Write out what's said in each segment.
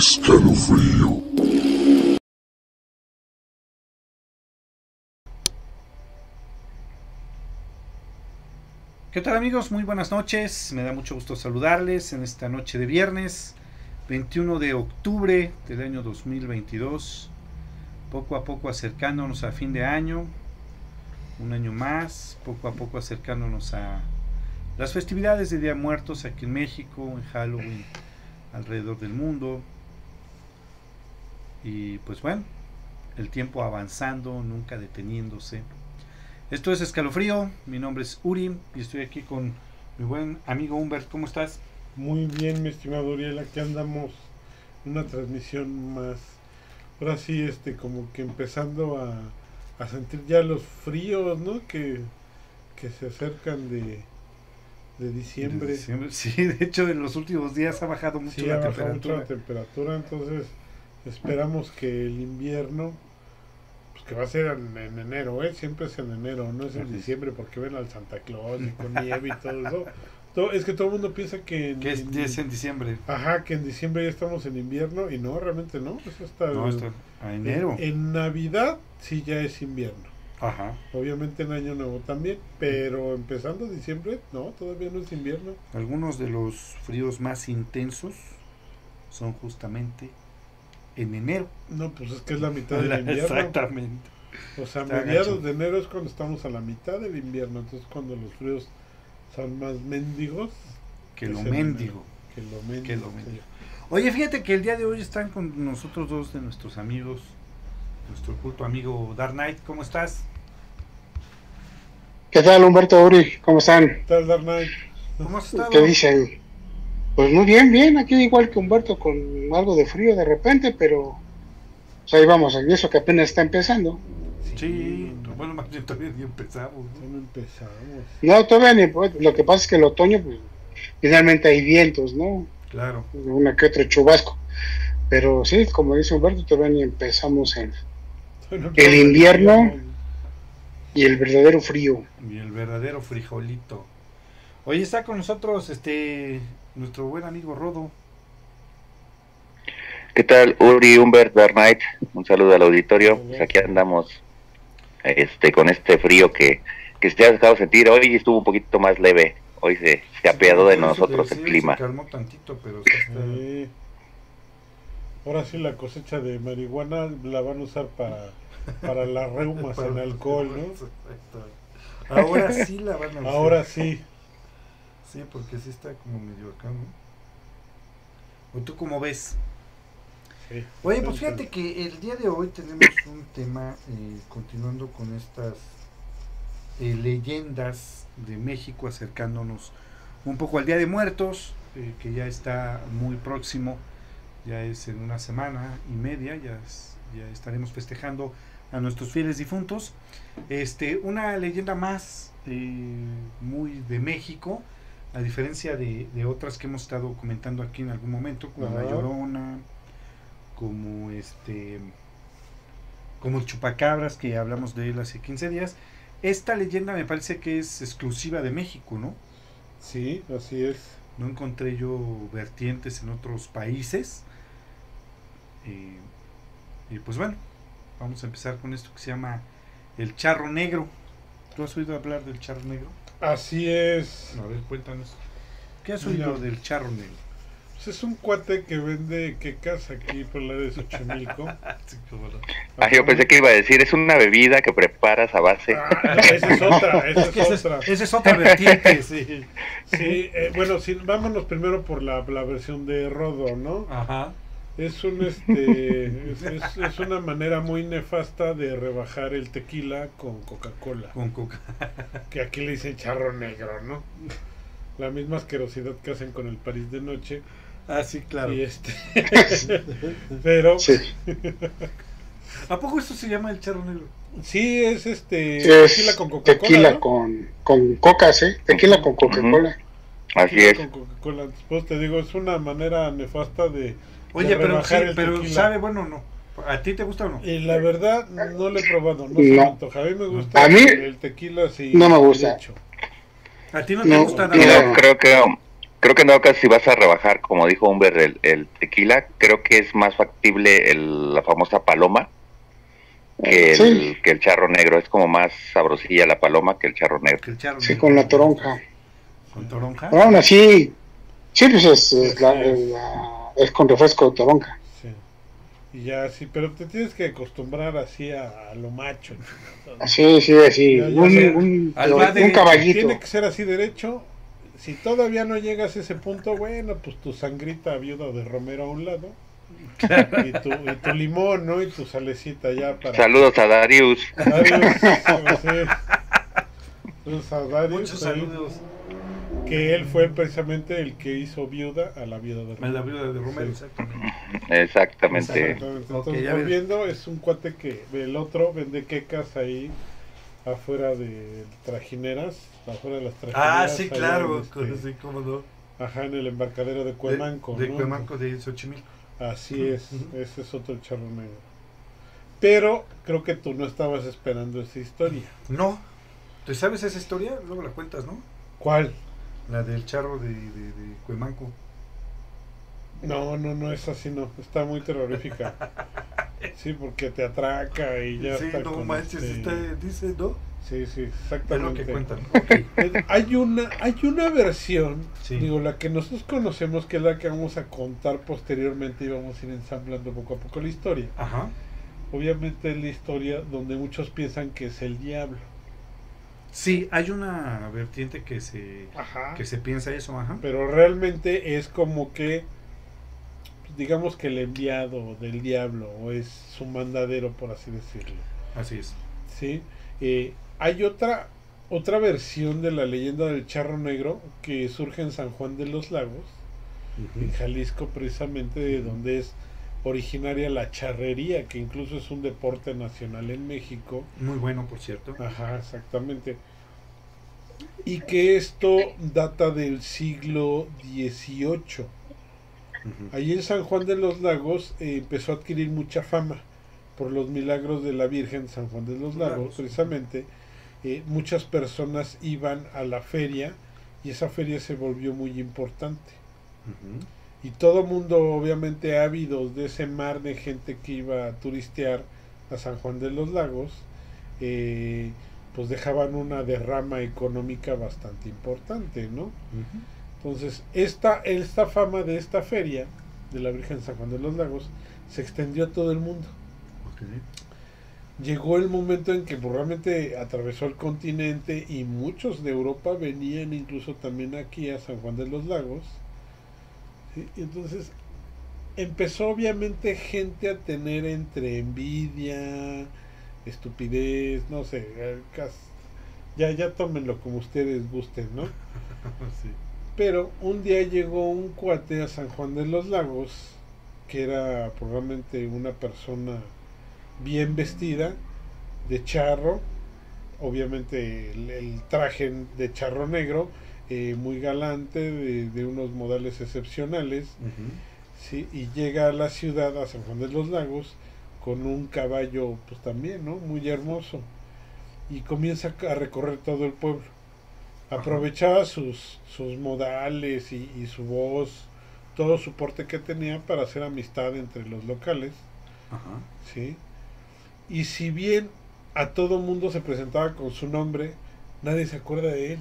Escalofrío. ¿Qué tal amigos? Muy buenas noches. Me da mucho gusto saludarles en esta noche de viernes 21 de octubre del año 2022. Poco a poco acercándonos a fin de año. Un año más. Poco a poco acercándonos a las festividades de Día Muertos aquí en México, en Halloween, alrededor del mundo. Y pues bueno, el tiempo avanzando, nunca deteniéndose. Esto es Escalofrío, mi nombre es Uri y estoy aquí con mi buen amigo Humbert. ¿Cómo estás? Muy bien, mi estimado Uriel, aquí andamos en una transmisión más. Ahora sí, este, como que empezando a, a sentir ya los fríos, ¿no? Que, que se acercan de, de diciembre. De diciembre. Sí, de hecho en los últimos días ha bajado mucho Sí, la ha bajado temperatura. mucho la temperatura, entonces esperamos que el invierno, pues que va a ser en, en enero, ¿eh? Siempre es en enero, no es en diciembre porque ven al Santa Claus y con nieve y todo eso. Todo- es que todo el mundo piensa que en, Que es, es en diciembre. Ajá, que en diciembre ya estamos en invierno y no, realmente no, es hasta No, el- hasta a enero. En, en Navidad sí ya es invierno. Ajá. Obviamente en Año Nuevo también, pero empezando diciembre, no, todavía no es invierno. Algunos de los fríos más intensos son justamente en enero. No, pues es que es la mitad del invierno. Exactamente. O sea, Está mediados de enero es cuando estamos a la mitad del invierno, entonces cuando los fríos son más mendigos Que lo en mendigo. que lo mendigo. Que lo sí. mendigo. Oye, fíjate que el día de hoy están con nosotros dos de nuestros amigos. Nuestro culto amigo Dark Knight. ¿Cómo estás? ¿Qué tal, Humberto Uri? ¿Cómo están? ¿Qué tal, Dark Knight? ¿Cómo has estado? ¿Qué dicen? Pues muy bien, bien, aquí igual que Humberto con algo de frío de repente, pero pues ahí vamos, en eso que apenas está empezando. Sí, bueno, más bien todavía ni empezamos. ¿no? No, todavía ni, pues, lo que pasa es que el otoño, pues, finalmente hay vientos, ¿no? Claro. Una que otro chubasco. Pero sí, como dice Humberto, todavía ni empezamos en... El invierno. Y el verdadero frío. Y el verdadero frijolito. Hoy está con nosotros este nuestro buen amigo Rodo. ¿Qué tal, Uri, Humbert, Dark Knight? Un saludo al auditorio. Pues aquí andamos este, con este frío que, que se ha dejado sentir. Hoy estuvo un poquito más leve. Hoy se, se apiadó de Sí, nosotros sí, el Se clima. calmó tantito, pero sí está- Sí. Ahora sí la cosecha de marihuana la van a usar para, para las reumas en alcohol, ¿no? Ahora sí la van a usar. Ahora sí. Sí, porque sí está como medio acá, ¿no? ¿O tú cómo ves? sí. Oye, pues fíjate que el día de hoy tenemos un tema eh, continuando con estas eh, leyendas de México, acercándonos un poco al Día de Muertos, eh, que ya está muy próximo, ya es en una semana y media, ya, es- ya estaremos festejando a nuestros fieles difuntos. Este, una leyenda más eh, muy de México, a diferencia de, de otras que hemos estado comentando aquí en algún momento, como La. Llorona, como este como el chupacabras que hablamos de él hace 15 días. Esta leyenda me parece que es exclusiva de México, ¿no? Sí, así es. No encontré yo vertientes en otros países. Eh, y pues bueno, vamos a empezar con esto que se llama el charro negro. ¿Tú has oído hablar del charro negro? Así es. A ver, cuéntanos. ¿Qué has Mira. oído del charro negro? Pues es un cuate que vende quecas aquí por la de Xochimilco. Ah, yo pensé que iba a decir, es una bebida que preparas a base. Ah, no, esa es otra, esa Es que es esa es, otra. esa es otra vertiente, sí. Sí, eh, bueno, sí, vámonos primero por la, la versión de Rodo, ¿no? Ajá. Es un este es, es- es una manera muy nefasta de rebajar el tequila con Coca-Cola, Con coca. que aquí le dicen charro negro, ¿no? La misma asquerosidad que hacen con el París de noche. Ah, sí, claro. Y este pero Sí, ¿A poco esto se llama el charro negro? sí es este es tequila con Coca-Cola. tequila ¿no? con, con coca, sí, tequila con Coca-Cola. Así Tequila es. con Coca-Cola. Después te digo, es una manera nefasta de Oye, pero, sí, el sabe bueno o no. ¿A ti te gusta o no? Y la verdad, no lo he probado, no, No. antoja. A mí me gusta A mí el tequila así. no me gusta. derecho. ¿A ti no te No, gusta no. nada? Yo creo que creo que en dado caso si vas a rebajar, como dijo Humber, el, el tequila, creo que es más factible el- la famosa paloma que el, Sí. que el charro negro. Es como más sabrosilla la paloma que el charro negro. El charro Sí, negro. con la toronja. Con toronja. Aún así, sí, pues es, es la- la- es con refresco de toronja. Sí. Y ya sí, pero te tienes que acostumbrar así a, a lo macho. chingado. Sí, sí, así. Ya, ya un, caballito. Tiene que ser así derecho. Si todavía no llegas a ese punto, bueno, pues tu sangrita viuda de Romero a un lado. Y tu, y tu limón, ¿no? Y tu salecita ya para... Saludos a Darius. Darius, sí. Saludos a Darius, Muchos ahí, saludos Que él fue precisamente el que hizo viuda a la viuda de a Romero. la viuda de Romero, Sí. exactamente. Exactamente. Exactamente. Entonces, ya ves. volviendo, es un cuate que el otro vende quecas ahí afuera de trajineras, afuera de las trajineras. Ah, sí, claro. este- Sí, cómo no. Ajá, en el embarcadero de Cuemanco. De, de ¿no? Cuemanco, de Xochimilco. Así es, Ujú. ese es otro charro negro. Pero creo que tú no estabas esperando esa historia. No. ¿Tú sabes esa historia? Luego la cuentas, ¿no? ¿Cuál? La del charro de, de, de Cuemanco. No, no, no, es así, no. Está muy terrorífica. Sí, porque te atraca y ya sí, está. no manches, este- está, dice, ¿no? Sí, sí, Es lo exactamente. que cuentan. Hay una, hay una versión, Sí. digo, la que nosotros conocemos, que es la que vamos a contar posteriormente y vamos a ir ensamblando poco a poco la historia. Ajá. Obviamente es la historia donde muchos piensan que es el diablo. Sí, hay una vertiente que se, Ajá. que se piensa eso, ajá. Pero realmente es como que, digamos que el enviado del diablo, o es su mandadero, por así decirlo. Así es. ¿sí? Eh, hay otra, otra versión de la leyenda del charro negro que surge en San Juan de los Lagos, en Jalisco precisamente, de donde es originaria la charrería, que incluso es un deporte nacional en México. Muy bueno, por cierto. Ajá, exactamente. Y que esto data del siglo XVIII. Allí en San Juan de los Lagos eh, empezó a adquirir mucha fama por los milagros de la Virgen San Juan de los Lagos, Lagos. precisamente. Eh, muchas personas iban a la feria y esa feria se volvió muy importante. Y todo mundo, obviamente, ávidos de ese mar de gente que iba a turistear a San Juan de los Lagos, eh, pues dejaban una derrama económica bastante importante, ¿no? Entonces, esta, esta fama de esta feria de la Virgen San Juan de los Lagos se extendió a todo el mundo. Llegó el momento en que pues, realmente atravesó el continente y muchos de Europa venían incluso también aquí a San Juan de los Lagos. ¿Sí? Entonces empezó obviamente gente a tener entre envidia, estupidez, no sé, eh, ya, ya tómenlo como ustedes gusten, ¿no? Sí. Pero un día llegó un cuate a San Juan de los Lagos, que era probablemente una persona bien vestida, de charro, obviamente el, el traje de charro negro, eh, muy galante, de, de unos modales excepcionales. ¿sí? y llega a la ciudad, a San Juan de los Lagos, con un caballo, pues también, ¿no? Muy hermoso, y comienza a recorrer todo el pueblo. Aprovechaba sus, sus modales y, y su voz, todo su porte que tenía para hacer amistad entre los locales, Ajá. ¿sí? Y si bien a todo mundo se presentaba con su nombre, nadie se acuerda de él.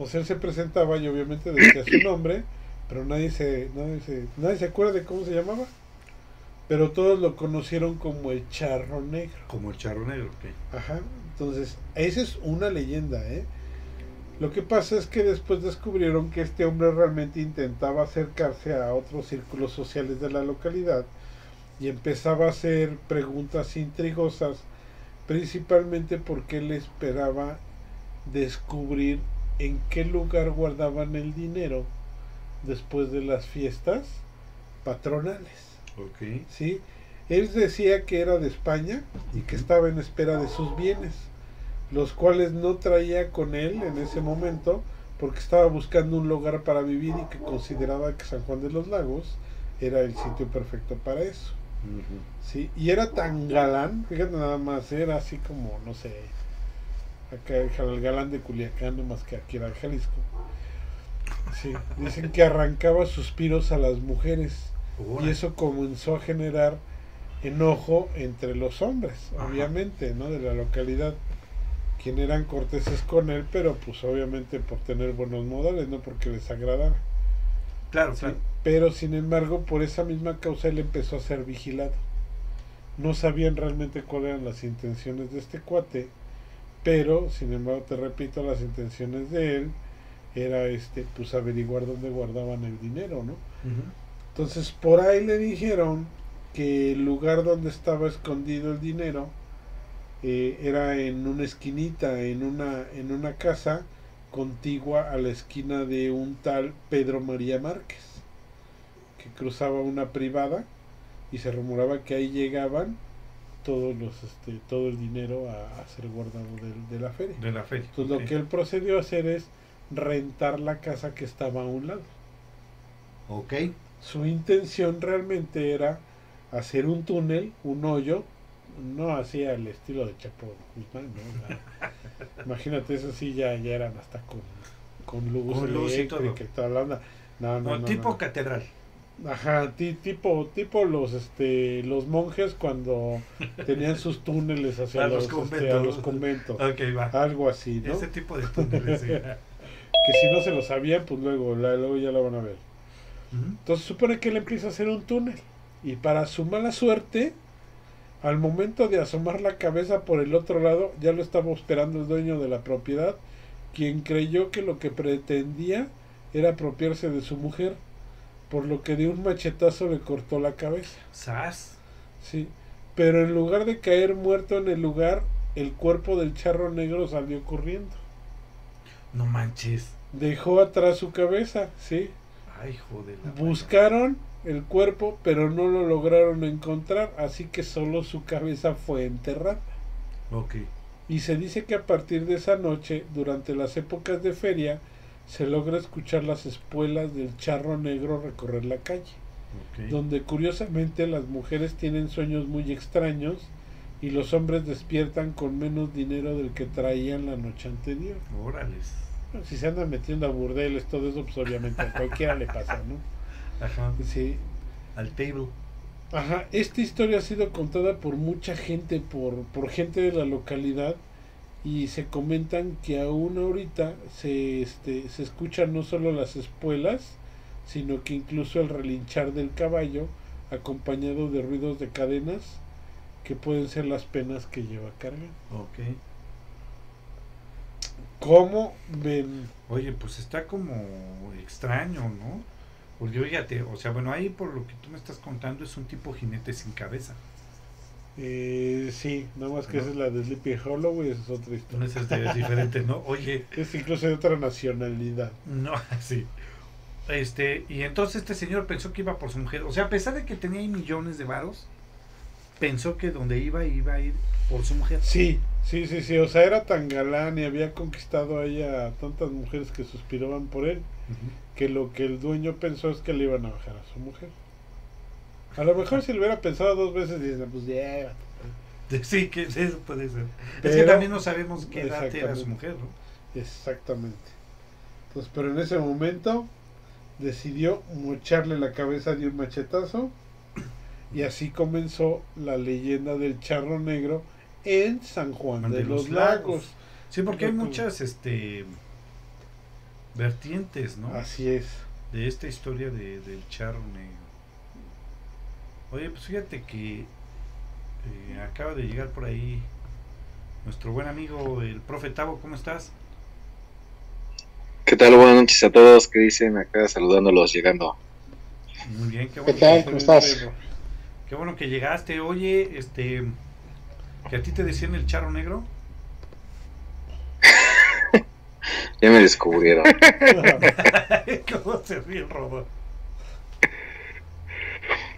O sea, él se presentaba y obviamente decía su nombre, pero nadie se, nadie se, nadie se acuerda de cómo se llamaba. Pero todos lo conocieron como el charro negro. Como el charro negro, ok. Ajá. Entonces, esa es una leyenda, ¿eh? Lo que pasa es que después descubrieron que este hombre realmente intentaba acercarse a otros círculos sociales de la localidad y empezaba a hacer preguntas intrigosas, principalmente porque él esperaba descubrir en qué lugar guardaban el dinero después de las fiestas patronales. Ok. ¿sí? Él decía que era de España y que estaba en espera de sus bienes, los cuales no traía con él en ese momento porque estaba buscando un lugar para vivir y que consideraba que San Juan de los Lagos era el sitio perfecto para eso. ¿sí? Y era tan galán, fíjate nada más, era así como, no sé, acá el galán de Culiacán, no más que aquí era Jalisco, Sí, dicen que arrancaba suspiros a las mujeres y eso comenzó a generar enojo entre los hombres, Ajá. obviamente, ¿no? De la localidad, quien eran corteses con él, pero pues obviamente por tener buenos modales, no porque les agradara. Claro, Sí, claro. Pero sin embargo, por esa misma causa él empezó a ser vigilado. No sabían realmente cuáles eran las intenciones de este cuate, pero sin embargo, te repito, las intenciones de él era este pues averiguar dónde guardaban el dinero, ¿no? Entonces por ahí le dijeron que el lugar donde estaba escondido el dinero eh, era en una esquinita, en una, en una casa contigua a la esquina de un tal Pedro María Márquez, que cruzaba una privada y se rumoraba que ahí llegaban todos los este, todo el dinero a, a ser guardado de, de la feria. De la feria. Entonces lo que él procedió a hacer es rentar la casa que estaba a un lado. Ok. Su intención realmente era hacer un túnel, un hoyo, no hacía el estilo de Chapo Guzmán, ¿no? Imagínate, eso sí ya, ya eran hasta con, con luz, Con luz y todo. y toda la onda. No, no, No, no, tipo no. catedral. Ajá, ti- tipo, tipo los este los monjes cuando tenían sus túneles hacia los, este, a los conventos. Va. Algo así, ¿no? Ese tipo de túneles. sí. Que si no se lo sabían, pues luego, la- luego ya la van a ver. Entonces supone que él empieza a hacer un túnel. Y para su mala suerte, al momento de asomar la cabeza por el otro lado, ya lo estaba esperando el dueño de la propiedad, quien creyó que lo que pretendía era apropiarse de su mujer, por lo que de un machetazo le cortó la cabeza. Sas. Sí. Pero en lugar de caer muerto en el lugar, el cuerpo del charro negro salió corriendo. No manches. Dejó atrás su cabeza, sí. Ay, joder. Buscaron el cuerpo, pero no lo lograron encontrar, así que solo su cabeza fue enterrada. Ok. Y se dice que a partir de esa noche, durante las épocas de feria, se logra escuchar las espuelas del charro negro recorrer la calle, donde curiosamente las mujeres tienen sueños muy extraños y los hombres despiertan con menos dinero del que traían la noche anterior. Órales. Bueno, si se andan metiendo a burdeles, todo eso, pues obviamente a cualquiera le pasa, ¿no? Ajá. Sí, Al table. Ajá, esta historia ha sido contada por mucha gente, por, por gente de la localidad, y se comentan que aún ahorita se, este, se escuchan no solo las espuelas, sino que incluso el relinchar del caballo, acompañado de ruidos de cadenas, que pueden ser las penas que lleva carga. Ok. ¿Cómo ven? Oye, pues está como extraño, ¿no? Porque fíjate, o sea, bueno, ahí por lo que tú me estás contando es un tipo jinete sin cabeza. Eh, sí, nada más que esa es la de Sleepy Hollow y esa es otra historia. Entonces es diferente, ¿no? Oye, Es incluso de otra nacionalidad. no, sí. Este, y entonces este señor pensó que iba por su mujer. O sea, a pesar de que tenía ahí millones de varos, pensó que donde iba iba a ir por su mujer. Sí, sí, sí, sí. O sea, era tan galán y había conquistado ahí a tantas mujeres que suspiraban por él, que lo que el dueño pensó es que le iban a bajar a su mujer. A lo mejor si lo hubiera pensado dos veces, dice, pues ya. Sí, que eso puede ser. es que Pero- también no sabemos qué edad era su mujer, ¿no? Exactamente. Entonces, pero en ese momento decidió mocharle la cabeza de un machetazo y así comenzó la leyenda del charro negro en San Juan de, los, Lagos. Sí, porque hay muchas este vertientes, ¿no? Así es. De esta historia de, del charro negro. Oye, pues fíjate que eh, acaba de llegar por ahí nuestro buen amigo el profe Tavo, ¿cómo estás? ¿Qué tal? Buenas noches a todos. ¿Qué dicen acá saludándolos llegando? Muy bien, qué ¿Qué bueno, tal? que, ¿Cómo estás? qué bueno que llegaste. Oye, este, que a ti te decían el charro negro. Ya me descubrieron. ¿Cómo se ríe el robot?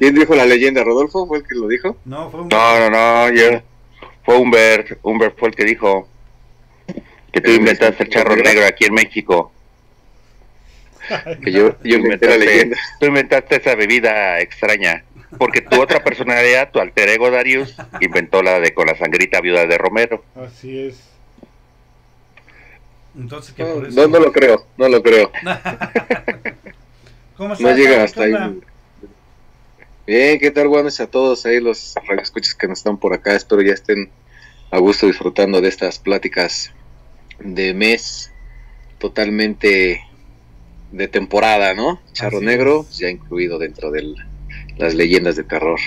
¿Quién dijo la leyenda? ¿Rodolfo fue el que lo dijo? No, fue un... No, no, no, yo, fue Humbert, Humbert fue el que dijo que tú inventaste el charro negro aquí en México. Que yo, yo inventé la leyenda. Tú inventaste esa bebida extraña. Porque tu otra personalidad, tu alter ego Darius, inventó la de con la sangrita viuda de Romero. Así es. Entonces, que No, por eso... no, no lo creo, no lo creo. ¿Cómo No llega hasta ¿Qué ahí. Bien, ¿qué tal? Buenas a todos ahí los radioescuchas que nos están por acá. Espero ya estén a gusto disfrutando de estas pláticas de mes totalmente de temporada, ¿no? Charro Así Negro es. ya incluido dentro de las leyendas de terror.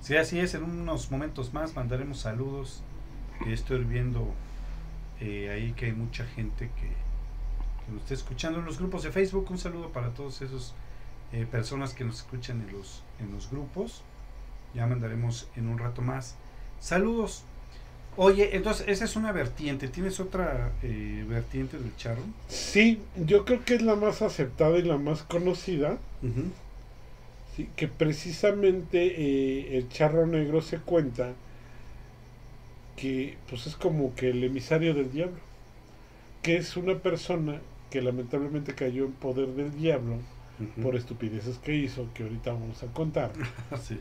Sí, así es. En unos momentos más mandaremos saludos. Estoy viendo eh, ahí que hay mucha gente que, que nos está escuchando en los grupos de Facebook. Un saludo para todos esos eh, personas que nos escuchan en los, en los grupos. Ya mandaremos en un rato más. Saludos. Oye, entonces esa es una vertiente. ¿Tienes otra eh, vertiente del charro? Sí, yo creo que es la más aceptada y la más conocida. Sí, que precisamente eh, el charro negro se cuenta que pues es como que el emisario del diablo, que es una persona que lamentablemente cayó en poder del diablo Por estupideces que hizo, que ahorita vamos a contar. Sí.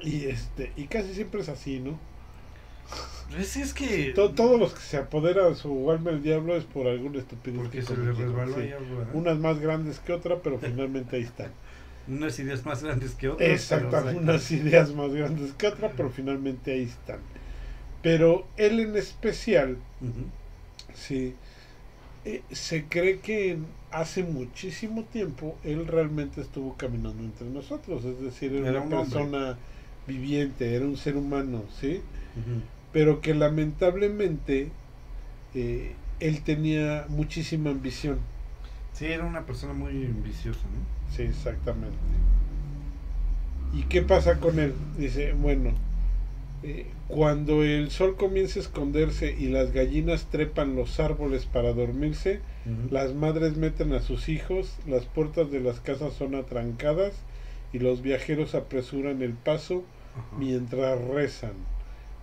Y este, y casi siempre es así, ¿no? Pues es que. To- todos los que se apoderan su alma el diablo es por alguna estupidez. Porque que se le resbaló sí. Unas más grandes que otra, pero finalmente ahí están. Unas ideas más grandes que otras. Exactamente, pero, unas ideas más grandes que otra, pero finalmente ahí están. Pero él en especial, sí, eh, se cree que hace muchísimo tiempo él realmente estuvo caminando entre nosotros, es decir, era, Era una un persona viviente, era un ser humano, ¿sí? Pero que lamentablemente eh, él tenía muchísima ambición. Sí, era una persona muy viciosa, ¿no? Sí, exactamente. ¿Y qué pasa con él? Dice, bueno, eh, cuando el sol comienza a esconderse y las gallinas trepan los árboles para dormirse, las madres meten a sus hijos, las puertas de las casas son atrancadas y los viajeros apresuran el paso mientras rezan.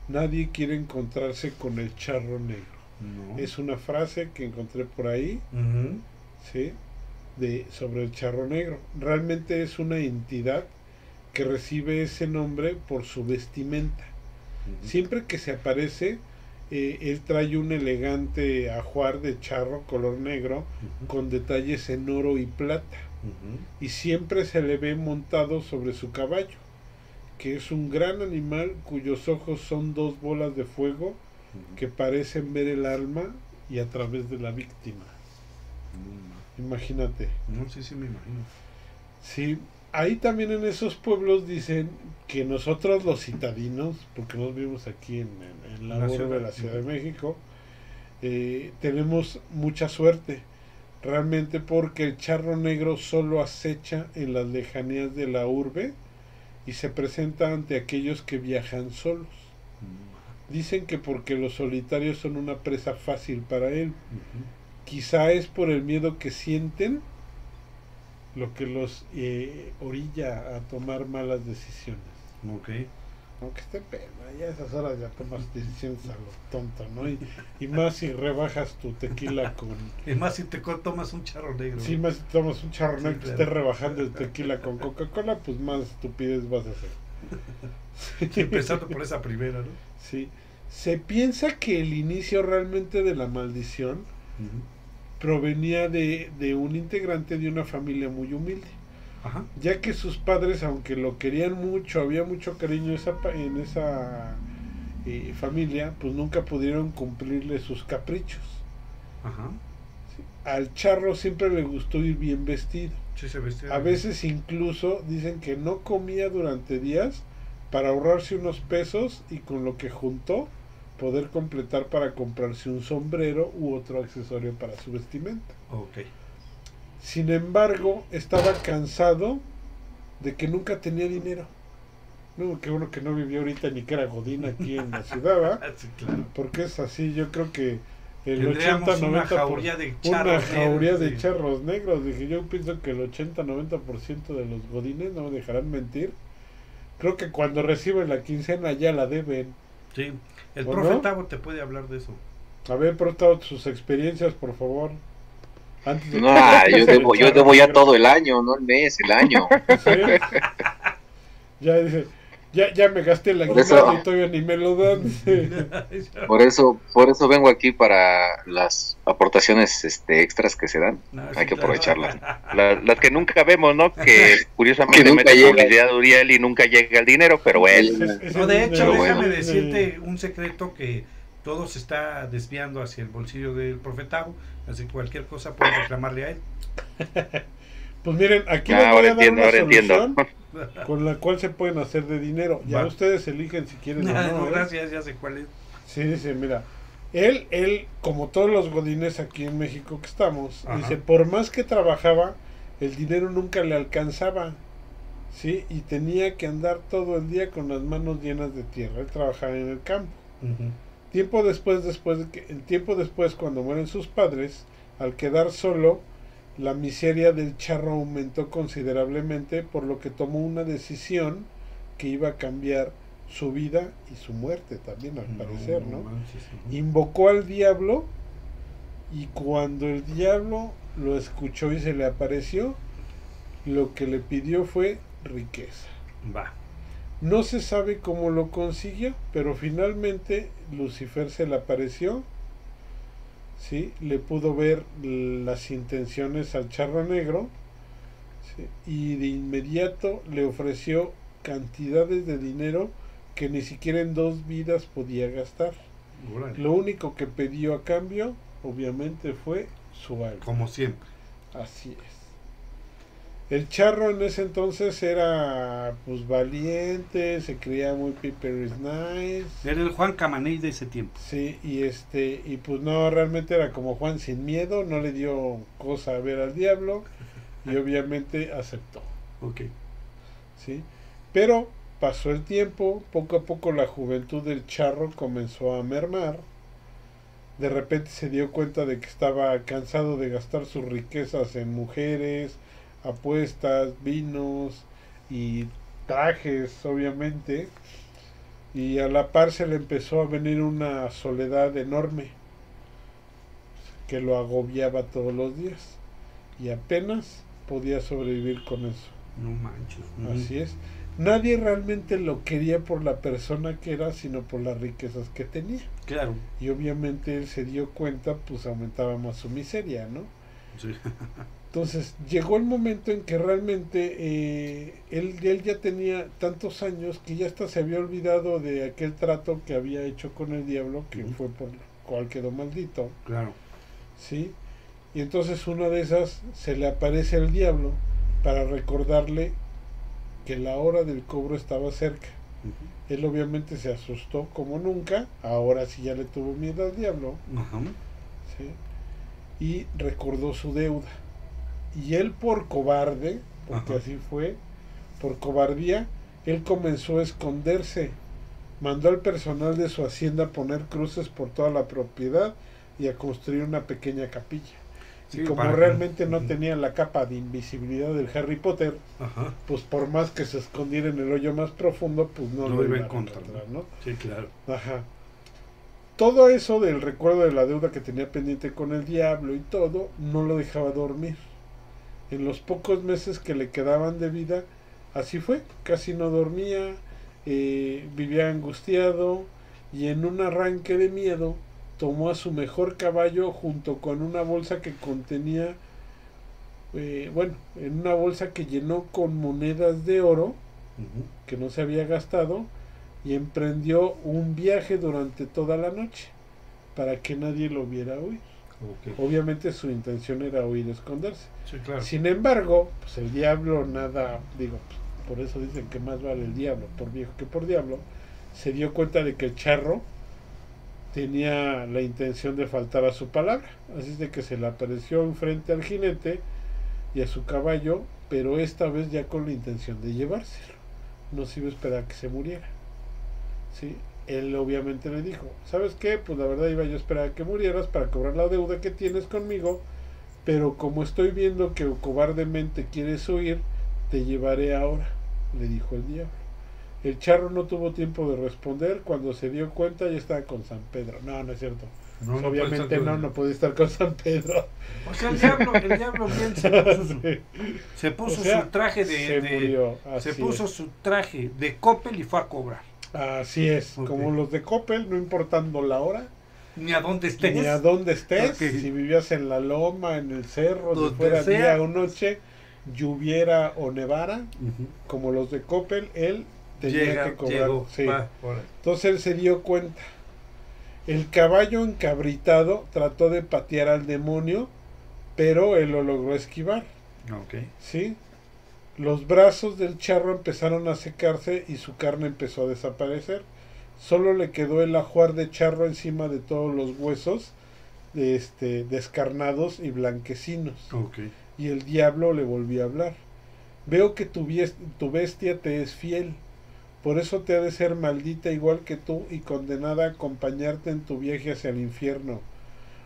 Nadie quiere encontrarse con el charro negro. No. Es una frase que encontré por ahí. ¿sí? De, sobre el charro negro. Realmente es una entidad que recibe ese nombre por su vestimenta. Siempre que se aparece, eh, él trae un elegante ajuar de charro color negro con detalles en oro y plata. Y siempre se le ve montado sobre su caballo, que es un gran animal cuyos ojos son dos bolas de fuego que parecen ver el alma y a través de la víctima. Imagínate. no, sí, sí, me imagino. Sí, ahí también en esos pueblos dicen que nosotros los citadinos, porque nos vivimos aquí en, en- en la, La ciudad. de la Ciudad de México, eh, tenemos mucha suerte. Realmente porque el charro negro solo acecha en las lejanías de la urbe y se presenta ante aquellos que viajan solos. Dicen que porque los solitarios son una presa fácil para él. Quizá es por el miedo que sienten lo que los eh, orilla a tomar malas decisiones. Ok. Aunque esté pena, ya a esas horas ya tomas decisiones a lo tonto, ¿no? Y, y más si rebajas tu tequila con... Es más, si te tomas un charro negro. Si más si tomas un charro Sí, negro que claro. estés rebajando el tequila con Coca-Cola, pues más estupidez vas a hacer. Sí, empezando por esa primera, ¿no? Sí. Se piensa que el inicio realmente de la maldición. Provenía de, de un integrante de una familia muy humilde. Ajá. ya que sus padres, aunque lo querían mucho, había mucho cariño esa en esa eh, familia, pues nunca pudieron cumplirle sus caprichos. Ajá. Al charro siempre le gustó ir bien vestido. Sí, se vestía. A veces incluso dicen que no comía durante días para ahorrarse unos pesos y con lo que juntó poder completar para comprarse un sombrero u otro accesorio para su vestimenta. Ok. Sin embargo, estaba cansado de que nunca tenía dinero. No, qué bueno que no vivía ahorita ni que era Godín aquí en la ciudad. Ah, sí, claro. Porque es así, yo creo que el Tendríamos 80-90%. una jauría de Una charros jauría negros, de sí. charros negros. Dije, yo pienso que el 80-90% de los godines no me dejarán mentir. Creo que cuando reciben la quincena ya la deben. Sí. El ¿O profe no? Tavo te puede hablar de eso. A ver, Proto, sus experiencias, por favor. Antes de No, que- yo debo, yo debo ya todo el año, no el mes, el año. Sí. Ya dice, Ya, ya me gasté la aguinaldo y todavía ni me lo dan. Por eso, por eso vengo aquí para las aportaciones este, extras que se dan. No, Hay sí, que claro. aprovecharlas. La- las que nunca vemos, ¿no? Que curiosamente Que nunca mete publicidad de Uriel y nunca llega el dinero, pero bueno. Es- es No, de hecho, dinero. déjame bueno. decirte un secreto que todo se está desviando hacia el bolsillo del profetado, así que cualquier cosa puede reclamarle a él. Pues miren, aquí Ah, les voy ahora a dar entiendo, una ahora entiendo. solución con la cual se pueden hacer de dinero. Ya Va. ustedes eligen si quieren o No, no. ¿eh? gracias, ya sé cuál es. Sí, dice, mira, él, él, como todos los godines aquí en México que estamos, Ajá. dice, por más que trabajaba, el dinero nunca le alcanzaba, ¿sí? Y tenía que andar todo el día con las manos llenas de tierra, él trabajaba en el campo. Tiempo después, después de que, el tiempo después, cuando mueren sus padres, al quedar solo, la miseria del charro aumentó considerablemente, por lo que tomó una decisión que iba a cambiar su vida y su muerte también, al parecer, ¿no? manches. Invocó al diablo y cuando el diablo lo escuchó y se le apareció, lo que le pidió fue riqueza. Va. No se sabe cómo lo consiguió, pero finalmente Lucifer se le apareció, ¿sí? le pudo ver las intenciones al charro negro ¿sí? y de inmediato le ofreció cantidades de dinero que ni siquiera en dos vidas podía gastar. Lo único que pidió a cambio, obviamente, fue su alma. Como siempre. Así es. El charro en ese entonces era pues valiente, se creía muy Piper is nice. Era el Juan Camaney de ese tiempo. Sí, y este, y pues no, realmente era como Juan sin miedo, no le dio cosa a ver al diablo y obviamente aceptó, Ok. ¿sí? Pero pasó el tiempo, poco a poco la juventud del charro comenzó a mermar. De repente se dio cuenta de que estaba cansado de gastar sus riquezas en mujeres, apuestas, vinos y trajes, obviamente. Y a la par se le empezó a venir una soledad enorme que lo agobiaba todos los días. Y apenas podía sobrevivir con eso. No manches. Así es. Nadie realmente lo quería por la persona que era, sino por las riquezas que tenía. Claro. Y obviamente él se dio cuenta, pues aumentaba más su miseria, ¿no? Sí. Entonces llegó el momento en que realmente eh, él, él ya tenía tantos años que ya hasta se había olvidado de aquel trato que había hecho con el diablo, que fue por cual quedó maldito, Claro. ¿sí? Y entonces una de esas se le aparece el diablo para recordarle que la hora del cobro estaba cerca. Él obviamente se asustó como nunca, ahora sí ya le tuvo miedo al diablo. ¿sí? y recordó su deuda. Y él por cobarde, porque Ajá. así fue, por cobardía, él comenzó a esconderse. Mandó al personal de su hacienda a poner cruces por toda la propiedad y a construir una pequeña capilla. Sí, y como que- realmente no tenía la capa de invisibilidad del Harry Potter, Ajá. pues por más que se escondiera en el hoyo más profundo, pues no Lo lo iba a encontrar, ¿no? Sí, claro. Ajá. Todo eso del recuerdo de la deuda que tenía pendiente con el diablo y todo, no lo dejaba dormir. En los pocos meses que le quedaban de vida, así fue, casi no dormía, eh, vivía angustiado y en un arranque de miedo tomó a su mejor caballo junto con una bolsa que contenía, eh, bueno, en una bolsa que llenó con monedas de oro, que no se había gastado y emprendió un viaje durante toda la noche para que nadie lo viera huir. Obviamente su intención era huir y esconderse. Sí, claro. Sin embargo, pues el diablo nada, digo, pues, por eso dicen que más vale el diablo por viejo que por diablo, se dio cuenta de que el charro tenía la intención de faltar a su palabra, así es de que se le apareció enfrente al jinete y a su caballo, pero esta vez ya con la intención de llevárselo. No se iba a esperar que se muriera. ¿Sí? Él obviamente le dijo, ¿sabes qué? Pues la verdad iba yo a esperar a que murieras para cobrar la deuda que tienes conmigo, pero como estoy viendo que cobardemente quieres huir, te llevaré ahora, le dijo el diablo. El charro no tuvo tiempo de responder. Cuando se dio cuenta ya estaba con San Pedro. No, no es cierto. No, Obviamente no, no puede estar con San Pedro. O sea, el diablo, el diablo bien se puso su, Sí. se puso O sea, su traje de, se de- murió. se así puso es. su traje de Coppel y fue a cobrar. Así es, como los de Coppel, no importando la hora, Ni a dónde estés. ni a dónde estés, si vivías en la loma, en el cerro, si Donde fuera sea. día o noche, lloviera o nevara, como los de Coppel, él tenía Llega, que cobrar. llegó, sí. va. Entonces él se dio cuenta. El caballo encabritado trató de patear al demonio, pero él lo logró esquivar. Ok. ¿sí? Los brazos del charro empezaron a secarse y su carne empezó a desaparecer. Solo le quedó el ajuar de charro encima de todos los huesos este, descarnados y blanquecinos. Y el diablo le volvió a hablar. Veo que tu, tu bestia te es fiel. Por eso te ha de ser maldita igual que tú y condenada a acompañarte en tu viaje hacia el infierno.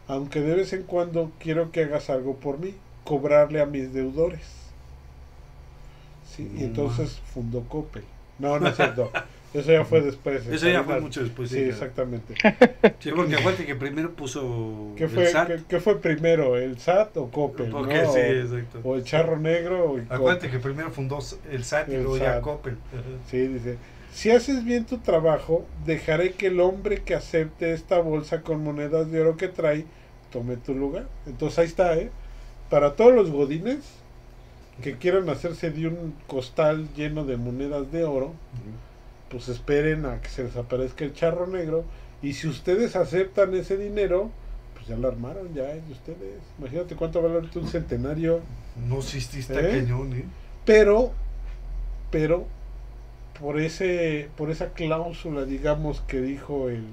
Aunque de vez en cuando quiero que hagas algo por mí, cobrarle a mis deudores. Sí, y entonces fundó Coppel. No, no es cierto. Eso ya fue después. Eso ya fue mucho después. Sí, exactamente. Sí, porque acuérdate que primero puso ¿Qué el fue, SAT. ¿qué, qué fue primero? ¿El SAT o Coppel? Porque no? sí, exacto. O el charro negro o el Acuérdate Coppel. que primero fundó el SAT y El luego ya SAT. Coppel. Sí, dice, si haces bien tu trabajo, dejaré que el hombre que acepte esta bolsa con monedas de oro que trae, tome tu lugar. Entonces ahí está, ¿eh? Para todos los godines que quieran hacerse de un costal lleno de monedas de oro, pues esperen a que se les aparezca el charro negro. Y si ustedes aceptan ese dinero, pues ya lo armaron, ya es de ustedes. Imagínate cuánto vale ahorita un centenario. No, sí, sí, está ¿Eh? cañón, ¿eh? pero pero por ese por esa cláusula digamos que dijo el,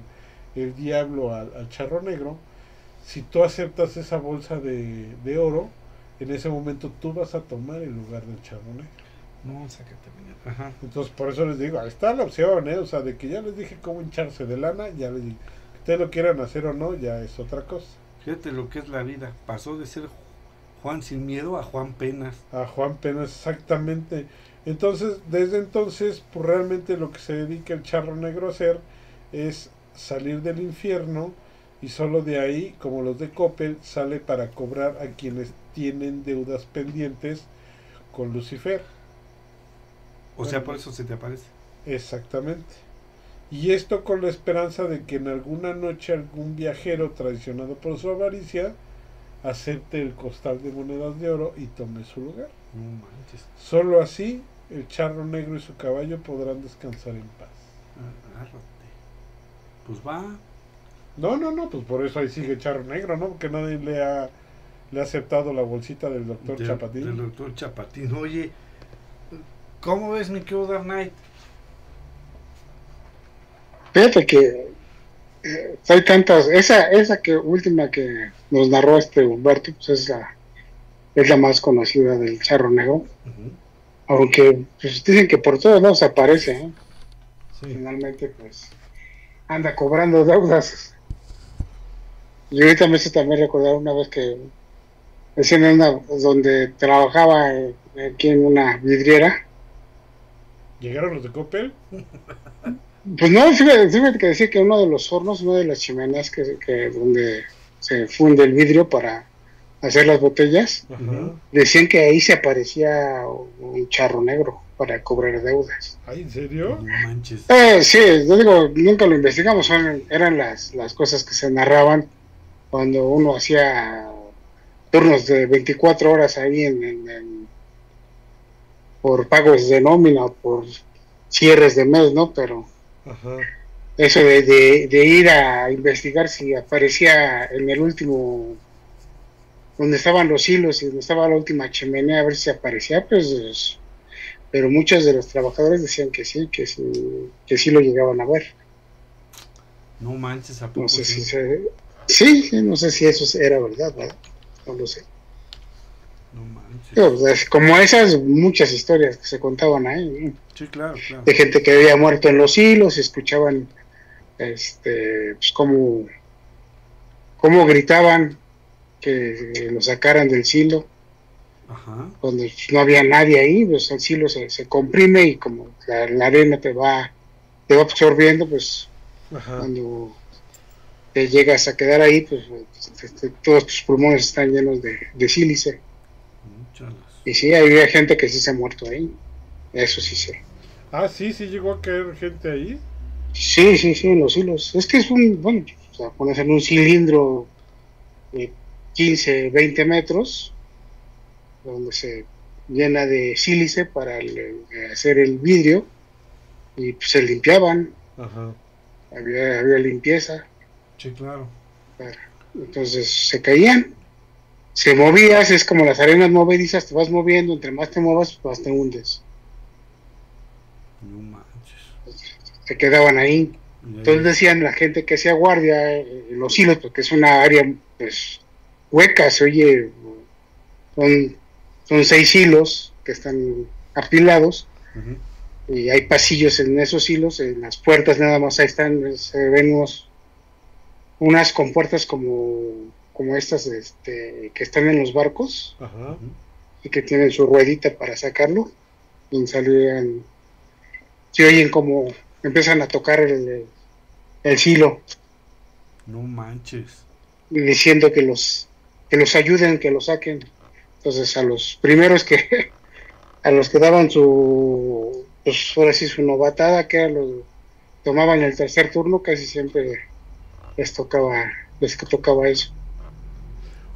el diablo al, al charro negro si tú aceptas esa bolsa de, de oro en ese momento tú vas a tomar el lugar del charro negro No, sácate, mira. Ajá. entonces por eso les digo ahí está la opción ¿eh? o sea de que ya les dije cómo hincharse de lana ya les dije que ustedes lo quieran hacer o no ya es otra cosa Fíjate lo que es la vida. Pasó de ser Juan sin miedo a Juan Penas. a Juan Pena exactamente. Entonces, desde entonces, pues realmente lo que se dedica el charro negro a hacer es salir del infierno y solo de ahí, como los de Coppel, sale para cobrar a quienes tienen deudas pendientes con Lucifer. O sea, por eso se te aparece. Exactamente. Y esto con la esperanza de que en alguna noche algún viajero traicionado por su avaricia acepte el costal de monedas de oro y tome su lugar. No manches. Solo así el charro negro y su caballo podrán descansar en paz. Agárrate. Pues va. No, no, no, pues por eso ahí sigue charro negro, ¿no? Porque nadie le ha, le ha aceptado la bolsita del doctor Del- Chapatín. Del doctor Chapatín. Oye, ¿cómo ves mi querido Dark Knight? Fíjate que eh, hay tantas, esa, esa que última que nos narró este Humberto, pues es la, es la más conocida del charro negro, aunque pues, dicen que por todos lados aparece, ¿eh? Sí. finalmente pues anda cobrando deudas. Y ahorita me hizo también recordar una vez que una, donde trabajaba eh, aquí en una vidriera, ¿Llegaron los de Coppel? Pues no, fíjate, fíjate que decía que uno de los hornos, una de las chimeneas que, que donde se funde el vidrio para hacer las botellas, Ajá. Decían que ahí se aparecía un charro negro para cobrar deudas. ¿Ay, en serio? No manches. Eh, sí, yo digo, nunca lo investigamos, son- eran las, las cosas que se narraban cuando uno hacía turnos de 24 horas ahí en, en- en- por pagos de nómina o por cierres de mes, ¿no? Pero Ajá. eso de, de, de ir a investigar si aparecía en el último donde estaban los hilos y donde estaba la última chimenea a ver si aparecía pues es- pero muchos de los trabajadores decían que sí que sí que sí lo llegaban a ver No manches, ¿a poco no sé sí? si se- sí, no sé si eso era verdad ¿verdad? No lo sé No manches. Pero, pues, como esas muchas historias que se contaban ahí. Sí, claro, claro. de gente que había muerto en los hilos, escuchaban este pues cómo, cómo gritaban que lo sacaran del silo Cuando no había nadie ahí, pues el silo se, se comprime y como la, arena te va, te va absorbiendo, pues cuando te llegas a quedar ahí, pues este, todos tus pulmones están llenos de, de sílice. Y sí, había gente que sí se ha muerto ahí. Eso sí sé. Ah, sí, sí llegó a caer gente ahí. Sí, sí, sí, en los hilos. Es que es un, bueno, o sea, pones en un cilindro de 15, 20 metros, donde se llena de sílice para hacer el vidrio, y pues, se limpiaban. Ajá. Había, había limpieza. Sí, claro. Entonces se caían, se movías, es como las arenas movedizas, te vas moviendo, entre más te muevas, más te hundes. No manches. Se quedaban ahí. Entonces decían la gente que hacía guardia en los hilos, porque es una área pues hueca, se oye, son, son seis hilos que están apilados y hay pasillos en esos hilos, en las puertas nada más ahí están, se ven unos, unas compuertas como, como estas este, que están en los barcos y que tienen su ruedita para sacarlo, y salían, se oyen como empiezan a tocar el, el silo. No manches. Diciendo que los que los ayuden, que los saquen. Entonces a los primeros que a los que daban su pues ahora sí su novatada, que los tomaban el tercer turno, casi siempre les tocaba les tocaba eso.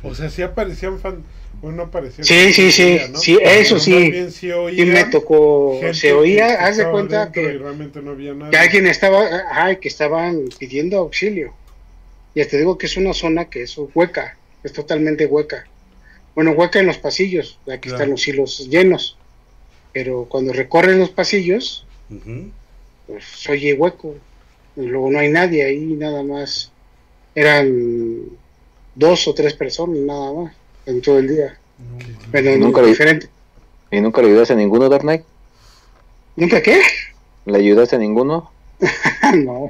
O sea, sí aparecían fan, bueno, aparecían. Sí, sí, sí, sí, eso sí. Sí, me tocó, se oía, haz de cuenta que, que alguien estaba, ay, que estaban pidiendo auxilio. Ya te digo que es una zona que es hueca, es totalmente hueca. Bueno, hueca en los pasillos, aquí están los hilos llenos. Pero cuando recorren los pasillos, pues oye hueco. Y luego no hay nadie ahí, nada más. Eran dos o tres personas, nada más, en todo el día. pero nunca diferente. ¿Y nunca le ayudaste a ninguno, Dark Knight? ¿Nunca qué? ¿Le ayudaste a ninguno? no.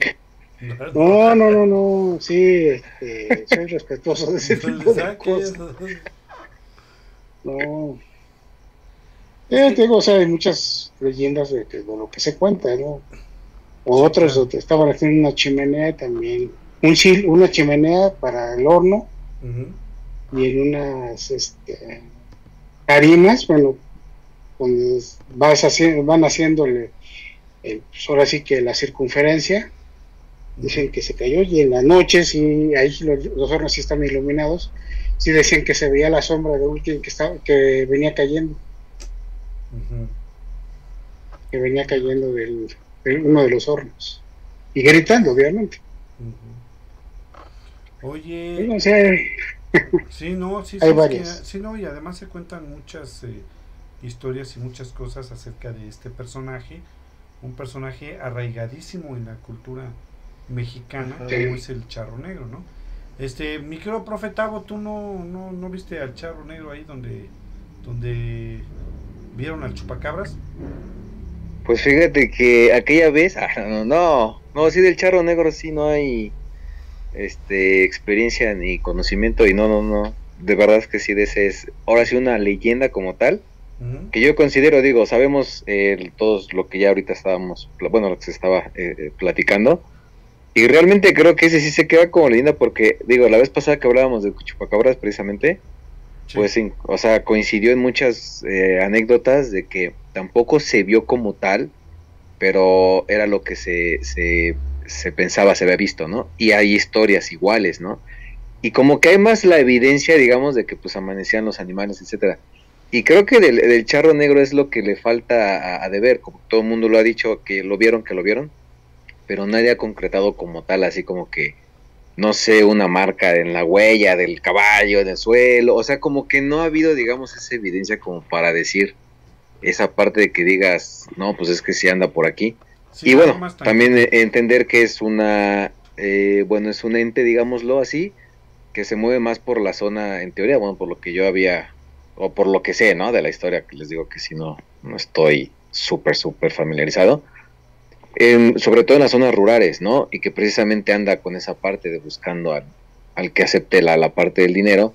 No, no, no, no, sí, este, soy respetuoso de ese tipo de cosas. No. Eh, tengo, o sea, hay muchas leyendas de, lo que se cuenta, ¿no? O otros donde estaban haciendo una chimenea también, un una chimenea para el horno y en unas este, harinas, bueno, donde vas haciendo, van haciéndole, el, pues ahora sí que la circunferencia. Dicen que se cayó y en la noche sí ahí los, hornos sí están iluminados. Sí decían que se veía la sombra de alguien que estaba que venía cayendo. Que venía cayendo del, uno de los hornos. Y gritando obviamente. Oye. Sí no sí, sí, no y además se cuentan muchas eh, historias y muchas cosas acerca de este personaje. Un personaje arraigadísimo en la cultura mexicana, como es el charro negro, ¿no? Este, mi querido profe ¿tú no, no, no viste al charro negro ahí donde, donde vieron al chupacabras? Pues fíjate que aquella vez, ah, no, no, no, sí del charro negro sí no hay este experiencia ni conocimiento y no, no, no, de verdad es que sí de ese es, ahora sí una leyenda como tal, que yo considero, digo, sabemos eh, todos lo que ya ahorita estábamos, bueno, lo que se estaba eh, eh, platicando, y realmente creo que ese sí se queda como leyenda porque, digo, la vez pasada que hablábamos de Chupacabras precisamente, pues, o sea, coincidió en muchas eh, anécdotas de que tampoco se vio como tal, pero era lo que se, se, se pensaba, se había visto, ¿no? Y hay historias iguales, ¿no? Y como que hay más la evidencia, digamos, de que pues amanecían los animales, etcétera. Y creo que del, charro negro es lo que le falta a, a deber, como todo el mundo lo ha dicho, que lo vieron, que lo vieron pero nadie ha concretado como tal, así como que, no sé, una marca en la huella del caballo, en el suelo, o sea, como que no ha habido, digamos, esa evidencia como para decir esa parte de que digas, no, pues es que sí anda por aquí. y bueno, también e, entender que es una, eh, bueno, es un ente, digámoslo así, que se mueve más por la zona, en teoría, bueno, por lo que yo había, o por lo que sé, ¿no? De la historia, que les digo que si no, no estoy súper, súper familiarizado sobre todo en las zonas rurales, ¿no? Y que precisamente anda con esa parte de buscando al, que acepte la, la, parte del dinero.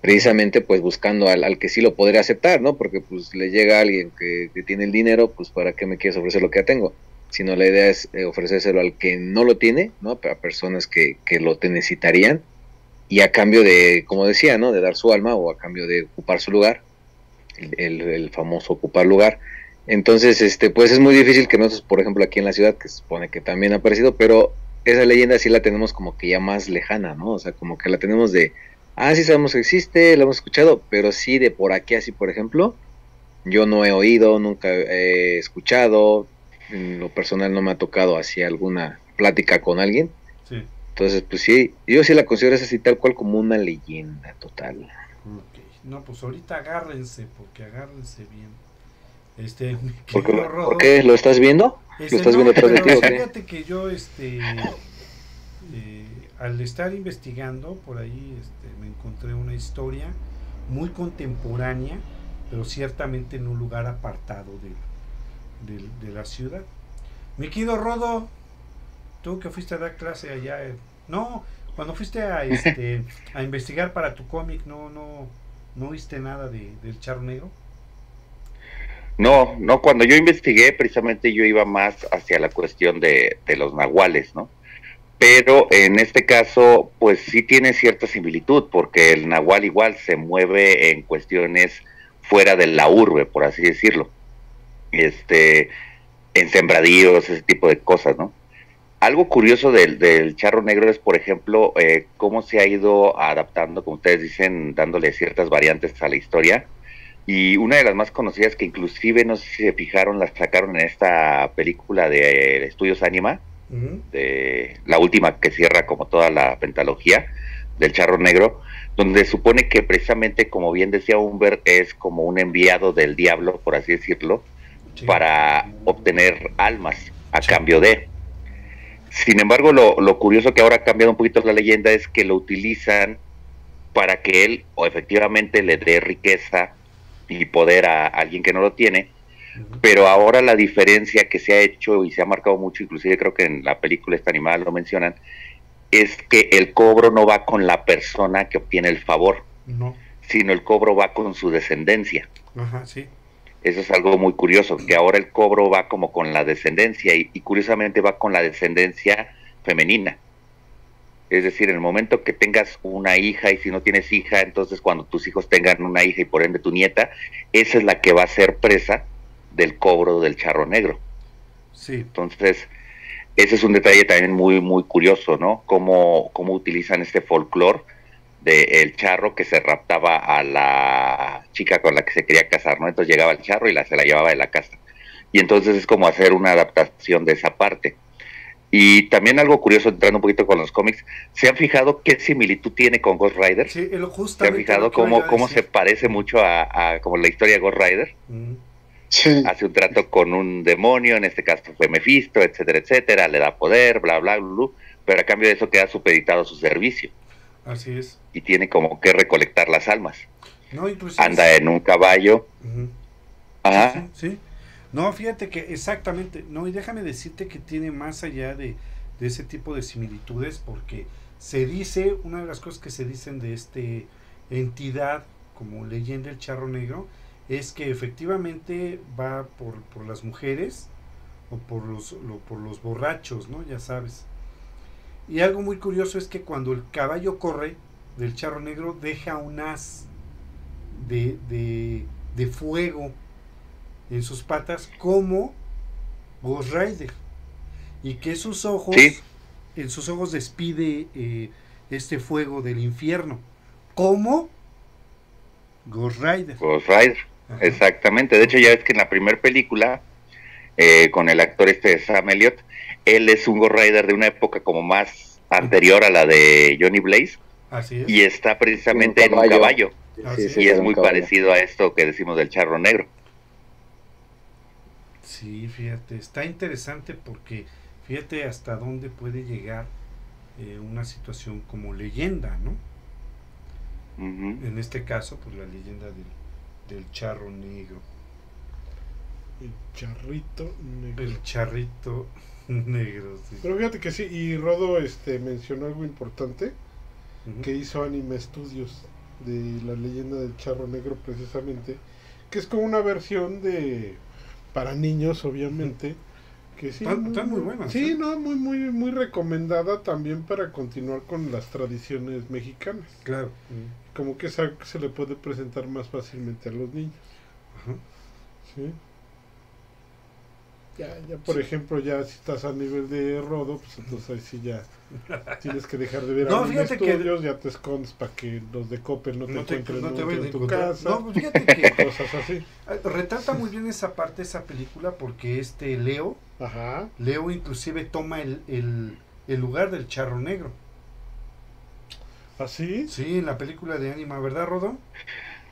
precisamente pues buscando al, al, que sí lo podría aceptar, ¿no? Porque pues le llega alguien que, que, tiene el dinero, pues para qué me quieres ofrecer lo que ya tengo. Sino la idea es eh, ofrecérselo al que no lo tiene, ¿no? A personas que, que lo necesitarían y a cambio de, como decía, ¿no? De dar su alma o a cambio de ocupar su lugar, el, el, famoso ocupar lugar. Entonces, este, pues es muy difícil que nosotros, por ejemplo, aquí en la ciudad, que se supone que también ha aparecido, pero esa leyenda sí la tenemos como que ya más lejana, ¿no? O sea, como que la tenemos de, ah, sí sabemos que existe, la hemos escuchado, pero sí de por aquí, así por ejemplo, yo no he oído, nunca he escuchado, en lo personal no me ha tocado así alguna plática con alguien. Sí. Entonces, pues sí, yo sí la considero así tal cual como una leyenda total. No, pues ahorita agárrense, porque agárrense bien. Este, ¿Por qué, ¿Por qué? ¿Lo estás viendo? Este, ¿Lo estás no, viendo atrás de ti? Fíjate que yo, este, eh, al estar investigando por ahí, este, me encontré una historia muy contemporánea, pero ciertamente en un lugar apartado de, de, de la ciudad. Mi querido Rodo, tú que fuiste a dar clase allá, no, cuando fuiste a, este, a investigar para tu cómic, no, no, no viste nada de, del charro negro. No, no, cuando yo investigué, precisamente yo iba más hacia la cuestión de, de los nahuales, ¿no? Pero en este caso, pues sí tiene cierta similitud, porque el nahual igual se mueve en cuestiones fuera de la urbe, por así decirlo. Este, en sembradíos, ese tipo de cosas, ¿no? Algo curioso del, charro negro es, por ejemplo, eh, cómo se ha ido adaptando, como ustedes dicen, dándole ciertas variantes a la historia. Y una de las más conocidas que inclusive, no sé si se fijaron, las sacaron en esta película de Estudios Anima, de la última que cierra como toda la pentalogía del charro negro, donde supone que precisamente, como bien decía Humbert, es como un enviado del diablo, por así decirlo, para obtener almas a cambio de. Sin embargo, lo, lo, curioso que ahora ha cambiado un poquito la leyenda es que lo utilizan para que él o efectivamente le dé riqueza y poder a alguien que no lo tiene, pero ahora la diferencia que se ha hecho y se ha marcado mucho, inclusive creo que en la película esta animada lo mencionan, es que el cobro no va con la persona que obtiene el favor, no. sino el cobro va con su descendencia. Ajá, sí. Eso es algo muy curioso, que ahora el cobro va como con la descendencia y, y curiosamente va con la descendencia femenina. Es decir, en el momento que tengas una hija y si no tienes hija, entonces cuando tus hijos tengan una hija y por ende tu nieta, esa es la que va a ser presa del cobro del charro negro. Sí. Entonces, ese es un detalle también muy, muy curioso, ¿no? Cómo, cómo utilizan este folclore del charro que se raptaba a la chica con la que se quería casar, ¿no? Entonces llegaba el charro y la, se la llevaba de la casa. Y entonces es como hacer una adaptación de esa parte. Y también algo curioso, entrando un poquito con los cómics, ¿se han fijado qué similitud tiene con Ghost Rider? Sí, ¿Se han fijado cómo, cómo se parece mucho a, a, como la historia de Ghost Rider? Mm. Sí. Hace un trato con un demonio, en este caso fue Mephisto, etcétera, etcétera, le da poder, bla, bla, bla, bla pero a cambio de eso queda supeditado a su servicio. Así es. Y tiene como que recolectar las almas. No, Anda en un caballo. Uh -huh. Ajá. Sí, sí, No, fíjate que exactamente, no, y déjame decirte que tiene más allá de, de, ese tipo de similitudes, porque se dice, una de las cosas que se dicen de este entidad como leyenda el charro negro, es que efectivamente va por, por las mujeres o por los, lo, por los borrachos, ¿no? Ya sabes. Y algo muy curioso es que cuando el caballo corre del charro negro deja un haz de, de, de fuego en sus patas como Ghost Rider. Y que sus ojos sí. en sus ojos despide eh, este fuego del infierno como Ghost Rider. Ghost Rider Ajá. exactamente. De hecho ya es que en la primera película eh, con el actor este Sam Elliott él es un Ghost Rider de una época como más anterior a la de Johnny Blaze. Así es. y está precisamente un en un caballo. Así y es. muy parecido a esto que decimos del charro negro Sí, fíjate, está interesante porque fíjate hasta dónde puede llegar eh, una situación como leyenda, ¿no? Uh -huh. En este caso, pues la leyenda del, del charro negro. El charrito negro. El charrito negro, sí. Pero fíjate que sí, y Rodo este, mencionó algo importante uh -huh. que hizo Anime Studios. de la leyenda del charro negro precisamente, que es como una versión de para niños obviamente, que sí, Están- están muy buenas, Sí, ¿eh? no, muy muy muy recomendada también para continuar con las tradiciones mexicanas. Claro. Como que es algo que se le puede presentar más fácilmente a los niños. Ajá. Sí. Ya, ya por ejemplo, ya si estás a nivel de rodo, pues entonces ahí sí ya tienes que dejar de ver No, a los fíjate que- estudios, ya te escondes para que los de Coppel no te No te, encuentren no te en tu encontrar. casa, No, pues fíjate que cosas así. eh, retrata muy bien esa parte, esa película, porque este Leo, Ajá. Leo inclusive toma el, el, el lugar del charro negro. ¿Así? Sí, en la película de Anima, ¿verdad, Rodo?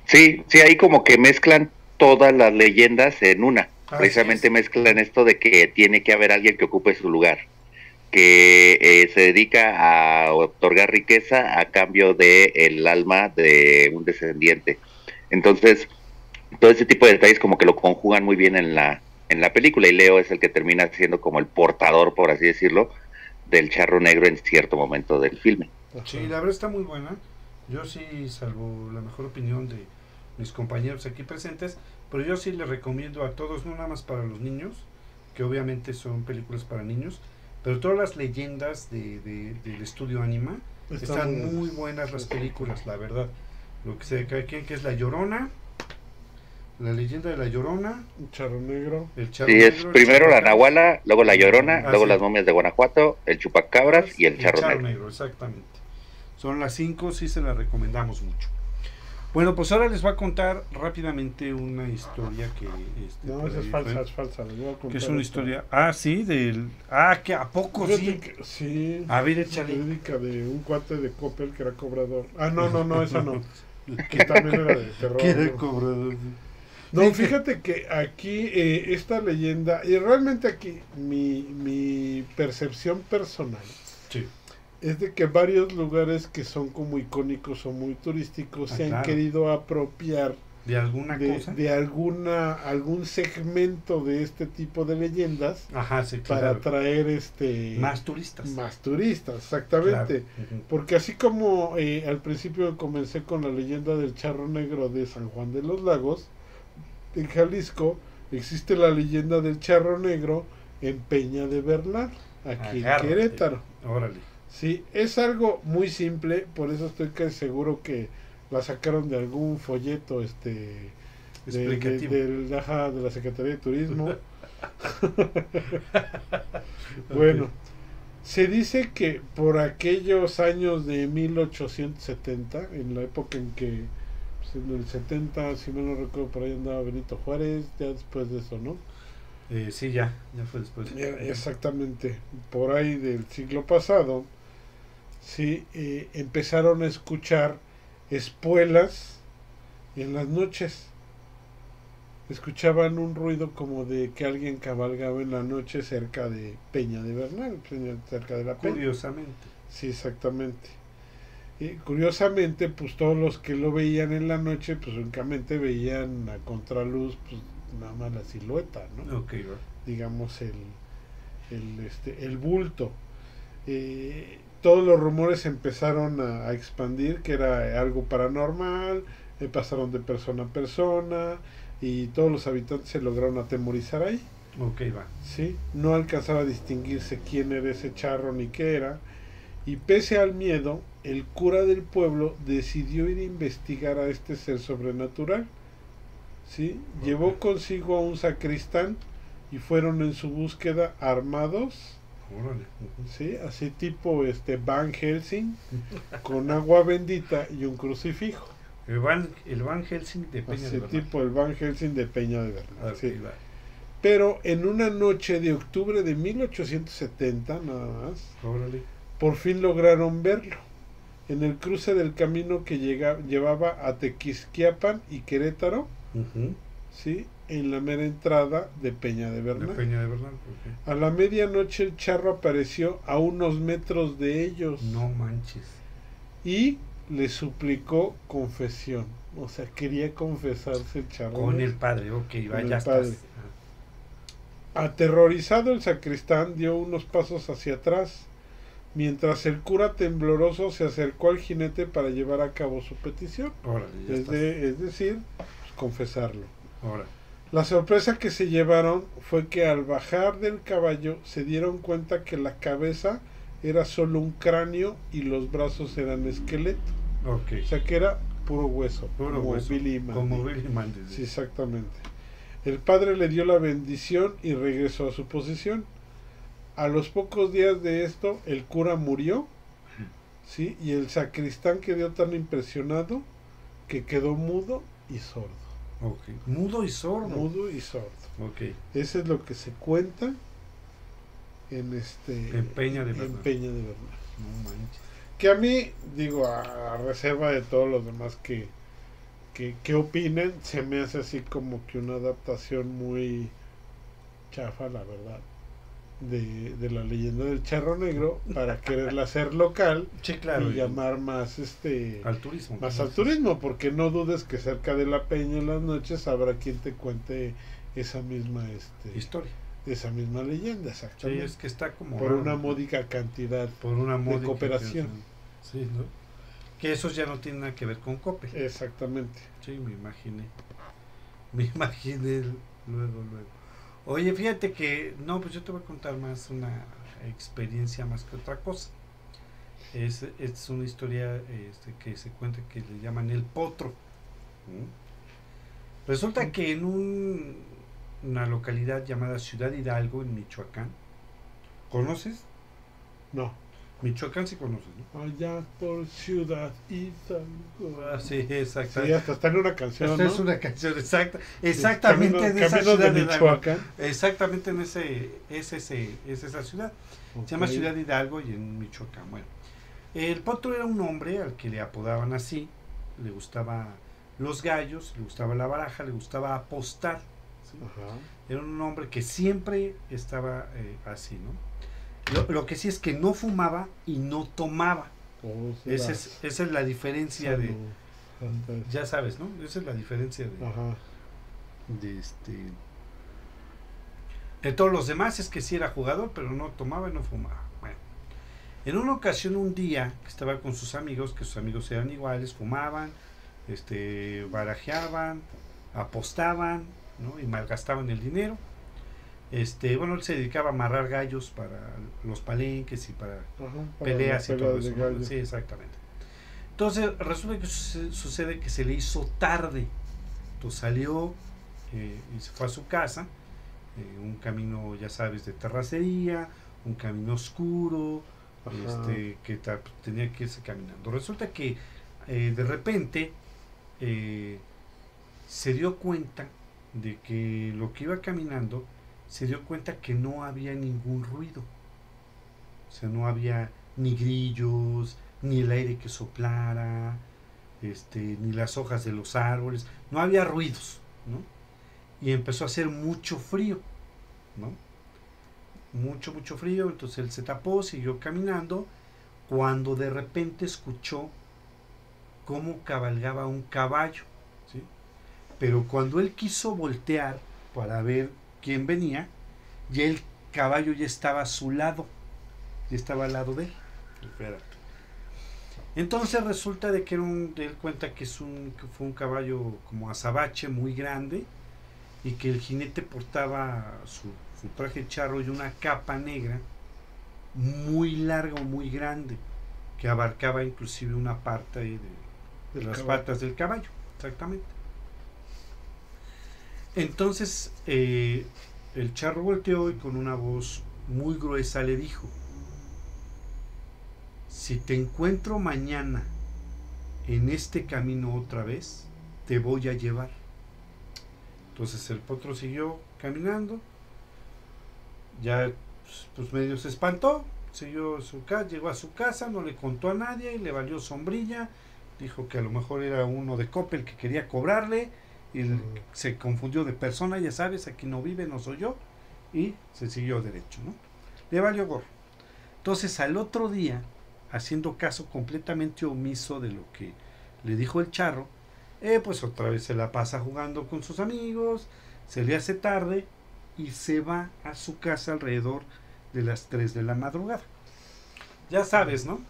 Sí, sí, ahí como que mezclan todas las leyendas en una. Así Precisamente es. mezclan esto de que tiene que haber alguien que ocupe su lugar, que eh, se dedica a otorgar riqueza a cambio de el alma de un descendiente. Entonces, todo ese tipo de detalles como que lo conjugan muy bien en la en la película y Leo es el que termina siendo como el portador, por así decirlo, del charro negro en cierto momento del filme. Sí, la verdad está muy buena. Yo sí, salvo la mejor opinión de mis compañeros aquí presentes, pero yo sí le recomiendo a todos, no nada más para los niños, que obviamente son películas para niños, pero todas las leyendas de, de- del estudio Anima Está están muy- buenas las películas, la verdad. Lo que se cae aquí, que es La Llorona, la leyenda de La Llorona, Un charro negro. el charro Sí, es negro, el primero la Nahuala, luego la Llorona, Ah, luego sí. las momias de Guanajuato, el Chupacabras y el Charro Negro. exactamente. Son las cinco, sí se las recomendamos mucho. Bueno, pues ahora les voy a contar rápidamente una historia que... este, No, esa es falsa, es falsa. les voy a Que es una historia... Ah, sí, del... Ah, que a poco sí. sí. A ver, échale. De un cuate de Coppel que era cobrador. Ah, no, no, no, esa no. Que también era de terror. Que era ¿no? cobrador. No, fíjate que aquí eh, esta leyenda, y realmente aquí mi, mi percepción personal Sí. Es de que varios lugares que son como icónicos o muy turísticos Ah, se han claro. querido apropiar ¿De alguna de, cosa? de alguna algún segmento de este tipo de leyendas Ajá, sí, para atraer este Más turistas. más turistas, exactamente. Claro. Porque así como eh, al principio comencé con la leyenda del charro negro de San Juan de los Lagos, en Jalisco existe la leyenda del charro negro en Peña de Bernal, aquí Agárrate. en Querétaro. Órale. Sí, es algo muy simple, por eso estoy casi seguro que la sacaron de algún folleto este de, de, de la Secretaría de Turismo. Bueno, se dice que por aquellos años de 1870, en la época en que, pues, en el 70, si no lo recuerdo, por ahí andaba Benito Juárez, ya después de eso, ¿no? Eh, sí, ya. Ya fue después. Eh, Exactamente, por ahí del siglo pasado, sí, eh, empezaron a escuchar espuelas en las noches. Escuchaban un ruido como de que alguien cabalgaba en la noche cerca de Peña de Bernal, cerca de la Peña. Curiosamente. Sí, exactamente. Y curiosamente, pues todos los que lo veían en la noche, pues únicamente veían a contraluz, pues nada más la silueta, ¿no? Ok, va. digamos el, el, este, el bulto. Eh, todos los rumores empezaron a, a expandir que era algo paranormal, eh, pasaron de persona a persona y todos los habitantes se lograron atemorizar ahí. Ok, va. ¿sí? No alcanzaba a distinguirse quién era ese charro ni qué era. Y pese al miedo, el cura del pueblo decidió ir a investigar a este ser sobrenatural. ¿sí? Llevó consigo a un sacristán y fueron en su búsqueda armados, Órale. ¿sí? así tipo este Van Helsing, con agua bendita y un crucifijo. El Van, el Van Helsing de Peña Así de Bernal. tipo el Van Helsing de Peña de Bernal. Sí. Pero en una noche de octubre de 1870, nada más, Órale. por fin lograron verlo. En el cruce del camino que llega, llevaba a Tequisquiapan y Querétaro. ¿sí? En la mera entrada de Peña de De Bernal. Peña de Bernal. ok. A la medianoche el charro apareció a unos metros de ellos No manches. y le suplicó confesión. O sea, quería confesarse el charro. Con el padre, ok, va, Con el ya padre. estás. Aterrorizado el sacristán dio unos pasos hacia atrás, mientras el cura tembloroso se acercó al jinete para llevar a cabo su petición, Órale, ya es, está. de- es decir, pues, confesarlo. Órale. La sorpresa que se llevaron fue que al bajar del caballo se dieron cuenta que la cabeza era solo un cráneo y los brazos eran esqueleto. O sea que era puro hueso, Puro como hueso, Billy Mandy. Como Billy Mandy. Sí, exactamente. El padre le dio la bendición y regresó a su posición. A los pocos días de esto, el cura murió, sí, y el sacristán quedó tan impresionado que quedó mudo y sordo. Ok. Mudo y sordo. Mudo y sordo. Ok. Eso es lo que se cuenta en este En Peña de Bernal. Peña de Bernal. No manches. Que a mí, digo, a, a reserva de todos los demás que, que, que opinen, se me hace así como que una adaptación muy chafa, la verdad, de, de la leyenda del charro negro para quererla hacer local Sí, claro. y llamar más este al turismo. más al turismo, porque no dudes que cerca de la peña en las noches habrá quien te cuente esa misma este Historia. esa misma leyenda, Sí, exactamente. es que está como. por una módica cantidad. Por una módica cooperación. Sí, ¿no? Que esos ya no tienen nada que ver con COPE. Exactamente. Sí, me imaginé. Me imaginé luego, luego. Oye, fíjate que, no, pues yo te voy a contar más una experiencia más que otra cosa. Es, es una historia este, que se cuenta que le llaman el potro. ¿Mm? Resulta que en un- una localidad llamada Ciudad Hidalgo, en Michoacán, ¿conoces? No. Michoacán sí conoces, ¿no? Allá por Ciudad Hidalgo. Ah, sí, exacto. Sí, hasta está en una canción, Esta ¿no? es una canción exacta, exactamente Camino- de esa ciudad de Hidalgo. Michoacán. Exactamente en ese, es ese, es esa ciudad. Se llama. Ciudad Hidalgo y en Michoacán. Bueno, el potro era un hombre al que le apodaban así. Le gustaba los gallos, le gustaba la baraja, le gustaba apostar. ¿sí? Ajá. Era un hombre que siempre estaba eh, así, ¿no? Lo, lo que sí es que no fumaba y no tomaba. Se Esa es, esa es la diferencia de, ya sabes, ¿no? Esa es la diferencia de, Ajá. de este de todos los demás es que sí era jugador pero no tomaba y no fumaba bueno en una ocasión un día que estaba con sus amigos que sus amigos eran iguales fumaban este barajeaban apostaban ¿no? y malgastaban el dinero este bueno él se dedicaba a amarrar gallos para los palenques y para Ajá. Para peleas y todo eso. Sí, exactamente. Entonces, resulta que suce- sucede que se le hizo tarde. Entonces salió eh, y se fue a su casa. eh, un camino, ya sabes, de terracería, un camino oscuro, Ajá. este, que tenía que irse caminando. Resulta que eh, de repente se dio cuenta de que lo que iba caminando, se dio cuenta que no había ningún ruido. O sea, no había ni grillos, ni el aire que soplara, este, ni las hojas de los árboles, no había ruidos, ¿no? Y empezó a hacer mucho frío, ¿no? Mucho, mucho frío, entonces él se tapó, siguió caminando, cuando de repente escuchó cómo cabalgaba un caballo, ¿sí? Pero cuando él quiso voltear para ver quién venía, ya el caballo ya estaba a su lado, ya estaba al lado de él. Espérate. Entonces resulta de que era un, él cuenta que es un, que fue un caballo como azabache muy grande y que el jinete portaba su, su traje charro y una capa negra muy larga o muy grande que abarcaba inclusive una parte ahí de, las caballo. patas del caballo, exactamente. Entonces eh, el charro volteó y con una voz muy gruesa le dijo, si te encuentro mañana en este camino otra vez, te voy a llevar. Entonces el potro siguió caminando, ya pues, pues, medio se espantó, siguió su casa, llegó a su casa, no le contó a nadie, le valió sombrilla, dijo que a lo mejor era uno de Coppel que quería cobrarle y se confundió de persona, ya sabes, aquí no vive, no soy yo, y se siguió derecho, ¿no? Le valió gorro. Entonces al otro día, haciendo caso completamente omiso de lo que le dijo el charro, eh, pues otra vez se la pasa jugando con sus amigos, se le hace tarde y se va a su casa alrededor de las 3 de la madrugada. Ya sabes, ¿no?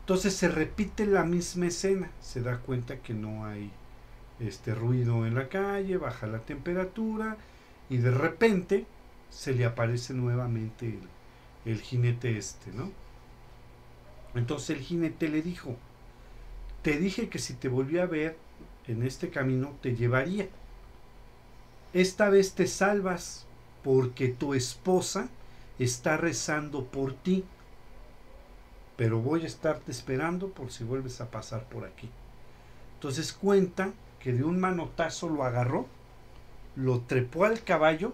Entonces se repite la misma escena, se da cuenta que no hay este ruido en la calle, baja la temperatura y de repente se le aparece nuevamente el, jinete este, ¿no? Entonces el jinete le dijo, te dije que si te volvía a ver en este camino te llevaría. Esta vez te salvas porque tu esposa está rezando por ti. Pero voy a estarte esperando por si vuelves a pasar por aquí. Entonces cuenta que de un manotazo lo agarró, lo trepó al caballo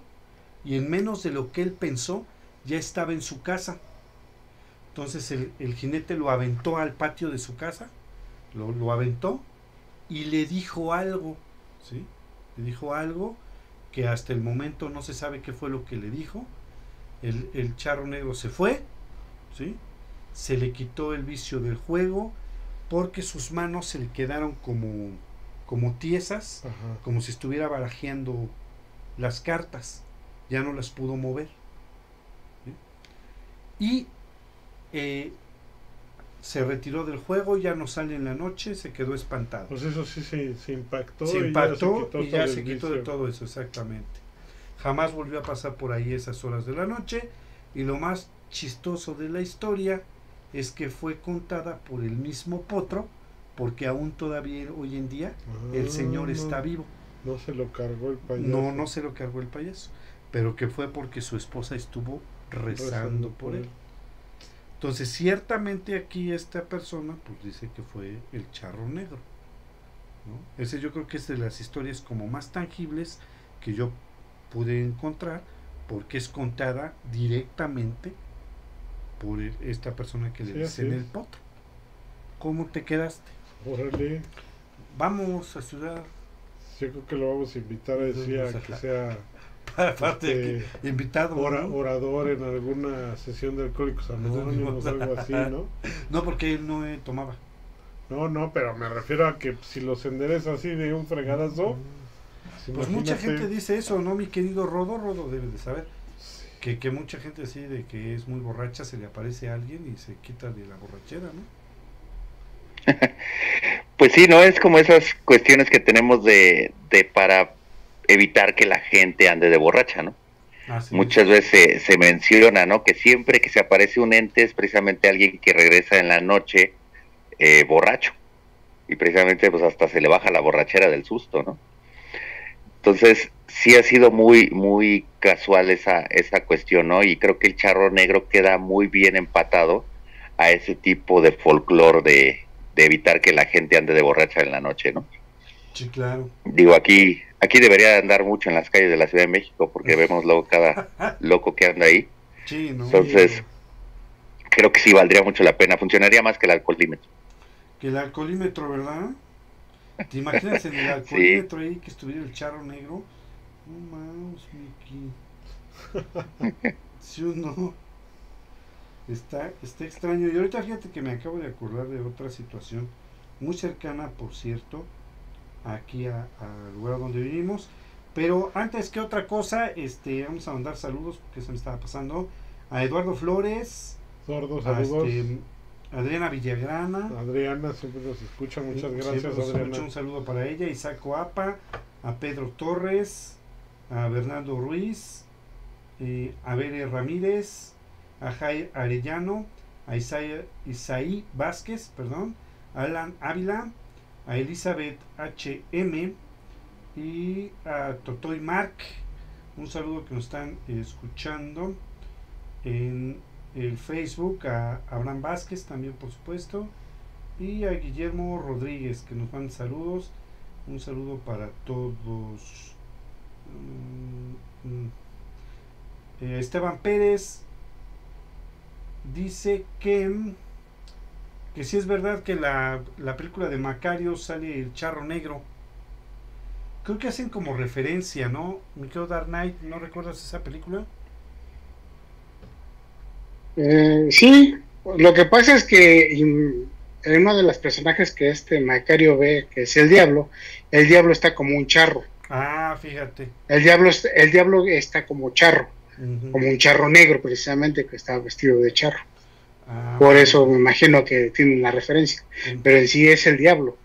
y en menos de lo que él pensó ya estaba en su casa. Entonces el, jinete lo aventó al patio de su casa, lo, lo aventó y le dijo algo, ¿sí? Le dijo algo que hasta el momento no se sabe qué fue lo que le dijo. El, el charro negro se fue, ¿sí? Se le quitó el vicio del juego porque sus manos se le quedaron como, como tiesas, Ajá. como si estuviera barajeando las cartas. Ya no las pudo mover. ¿sí? Y eh, se retiró del juego, ya no sale en la noche, se quedó espantado. Pues eso sí se, se impactó. se y ya impactó quitó y ya se quitó de todo eso, exactamente. Jamás volvió a pasar por ahí esas horas de la noche. Y lo más chistoso de la historia es que fue contada por el mismo potro, porque aún todavía hoy en día el Ah, señor no, está vivo. No se lo cargó el payaso. No, no se lo cargó el payaso, pero que fue porque su esposa estuvo rezando por él. Entonces, ciertamente aquí esta persona pues dice que fue el charro negro. ¿no? Ese yo creo que es de las historias como más tangibles que yo pude encontrar porque es contada directamente por esta persona que le Sí, dicen el potro. ¿Cómo te quedaste? Órale. Vamos a ciudad. Yo creo que lo vamos a invitar a decir a que sea Aparte Este, invitado. ora- ¿no? orador en alguna sesión de Alcohólicos Anónimos, algo así, ¿no? No, porque él no eh, tomaba. No, no, pero me refiero a que si los endereza así de un fregadazo. Pues mucha gente dice eso, ¿no? Mi querido Rodo, Rodo debe de saber. Que, que mucha gente así de que es muy borracha, se le aparece a alguien y se quita de la borrachera, ¿no? Pues sí, no es como esas cuestiones que tenemos de, de para evitar que la gente ande de borracha, ¿no? Así Muchas es. veces se, se menciona, ¿no? Que siempre que se aparece un ente es precisamente alguien que regresa en la noche eh, borracho. Y precisamente pues hasta se le baja la borrachera del susto, ¿no? Entonces, sí ha sido muy, muy casual esa, esa cuestión, ¿no? Y creo que el charro negro queda muy bien empatado a ese tipo de folclore de, de evitar que la gente ande de borracha en la noche, ¿no? Sí, claro. Digo, aquí, aquí debería andar mucho en las calles de la Ciudad de México porque vemos luego cada loco que anda ahí. Sí, ¿no? Entonces, creo que sí valdría mucho la pena. Funcionaría más que el alcoholímetro. Que el alcoholímetro, ¿verdad? ¿Te imaginas en el alcoholímetro ahí que estuviera el charro negro? No mames, Mickey. ¿Sí o no? Está, está extraño. Y ahorita fíjate que me acabo de acordar de otra situación muy cercana, por cierto, aquí a- al lugar donde vivimos. Pero antes que otra cosa, este, vamos a mandar saludos porque se me estaba pasando a Eduardo Flores, Sordos, a saludos. este, Adriana Villagrana, Adriana siempre nos escucha. Muchas Sí, gracias, Adriana. Un saludo para ella, Isaac Apa, a Pedro Torres, a Bernardo Ruiz, eh, a Bere Ramírez, a Jai Arellano, a Isaí, Vázquez, perdón, a Alan Ávila, a Elizabeth HM y a Totoy Mark. Un saludo que nos están escuchando en el Facebook, a Abraham Vázquez también, por supuesto y a Guillermo Rodríguez que nos manda saludos un saludo para todos Mm, mm. Eh, Esteban Pérez dice que que si es verdad que la, la película de Macario sale el charro negro creo que hacen como referencia ¿no? mi querido Dark Knight ¿no recuerdas esa película? Eh, sí, lo que pasa es que mm, en uno de los personajes que este Macario ve, que es el diablo, el diablo está como un charro. ah fíjate El diablo, el diablo está como charro, Como un charro negro precisamente, que está vestido de charro. Ah, Por eso me imagino que tienen la referencia. Pero en sí es el diablo.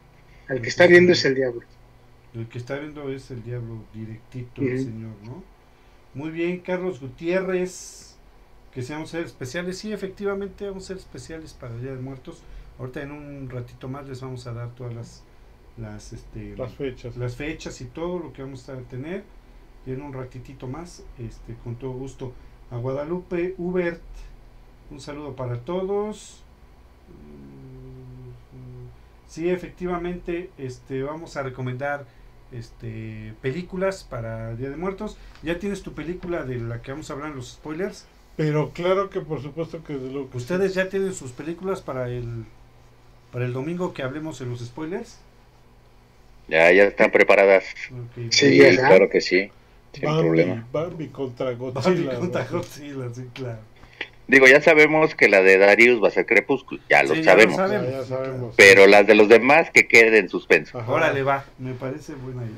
El que está viendo es el diablo. El que está viendo es el diablo directito, el señor, ¿no? Muy bien, Carlos Gutiérrez, que si vamos a ser especiales, sí, efectivamente vamos a ser especiales para el Día de Muertos. Ahorita en un ratito más les vamos a dar todas las las este Las fechas. las fechas y todo lo que vamos a tener y en un ratitito más, este con todo gusto. A Guadalupe Hubert, un saludo para todos. Sí, efectivamente, este vamos a recomendar este películas para Día de Muertos. ¿Ya tienes tu película de la que vamos a hablar en los spoilers? Pero claro que por supuesto que desde luego que ¿Ustedes ya tienen sus películas para el para el domingo que hablemos en los spoilers? Ya, ya están preparadas. Sí, claro que sí, sin Bambi, problema. Bambi contra Bambi Godzilla. contra ¿no? Godzilla, sí, claro. Digo, ya sabemos que la de Darius va a ser Crepúsculo, ya lo Sí, ya lo sabemos. sabe. Ya, ya sabemos. Pero las de los demás que quede en suspenso. Ajá. Órale, va, me parece buena idea.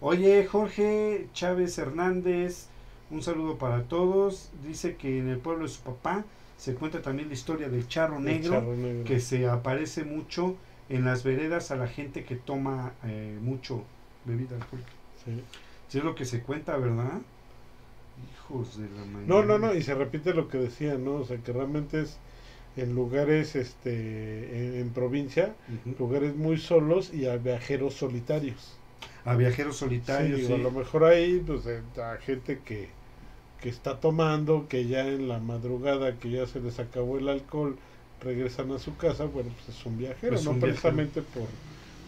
Oye, Jorge Chávez Hernández, un saludo para todos. Dice que en el pueblo de su papá se cuenta también la historia del charro El negro, charro negro. que se aparece mucho en las veredas a la gente que toma eh, mucho bebida alcohólica. Sí. Sí es lo que se cuenta, ¿verdad? Hijos de la mañana. No, no, no, y se repite lo que decía, ¿no? O sea, que realmente es en lugares, este, en, en provincia, lugares muy solos y a viajeros solitarios. A viajeros Sí, solitarios. digo, a sí. lo mejor ahí, pues, eh, a gente que, que está tomando, que ya en la madrugada, que ya se les acabó el alcohol, regresan a su casa, bueno, pues es un viajero, no un precisamente por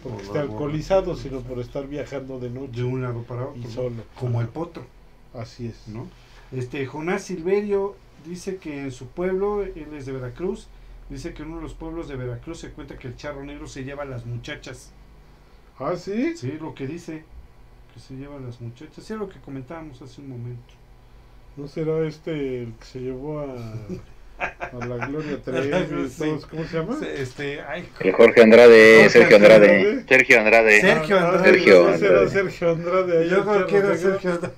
porque la alcoholizado, sino por estar viajando de de noche un lado para otro. y solo. Como el potro. Así es. ¿no? Este Jonás Silverio dice que en su pueblo, él es de Veracruz, dice que en uno de los pueblos de Veracruz se cuenta que el charro negro se lleva a las muchachas. Ah, sí. Sí, lo que dice, que se lleva a las muchachas. Sí, lo que comentábamos hace un momento. ¿No será este el que se llevó a, a la Gloria Trevi y Sí. todos? ¿Cómo se llama? Este, ay, El Jorge Andrade, Jorge Sergio Andrade. Sergio Andrade. Sergio Ah, Andrade. Sergio ¿no será Andrade. Sergio Andrade. yo creo que era? Sergio Andrade.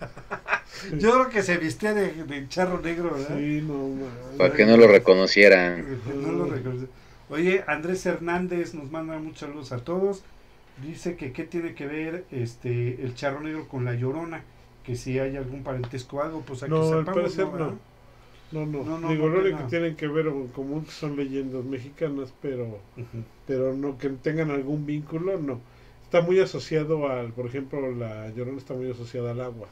Yo creo que se vistía de, de charro negro, ¿verdad? Sí, no, man. Para que no lo reconocieran. No lo reconoce. Oye, Andrés Hernández nos manda muchos saludos a todos. Dice que qué tiene que ver este el charro negro con la llorona, que si hay algún parentesco o algo, pues aquí No, al sepamos, parecer ¿verdad? no. No, no, No, no, digo, lo que único que tienen que ver en común son leyendas mexicanas, pero pero no que tengan algún vínculo, no. Está muy asociado al, por ejemplo, la Llorona está muy asociada al agua,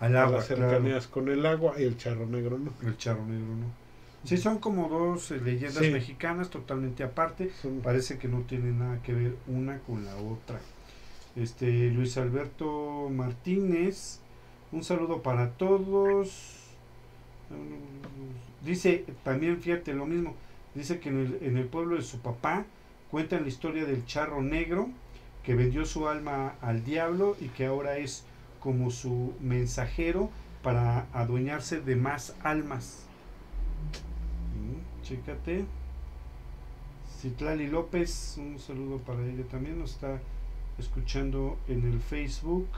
Al a agua, las claro. cercanías con el agua y el charro negro no. El charro negro, ¿no? Sí, son como dos eh, leyendas Sí. mexicanas totalmente aparte. Son- Parece que no tienen nada que ver una con la otra. Este Luis Alberto Martínez, un saludo para todos. Dice también, fíjate lo mismo, dice que en el, pueblo de su papá cuentan la historia del charro negro que vendió su alma al diablo y que ahora es como su mensajero para adueñarse de más almas. Mm, Chécate. Citlali López, un saludo para ella también, nos está escuchando en el Facebook,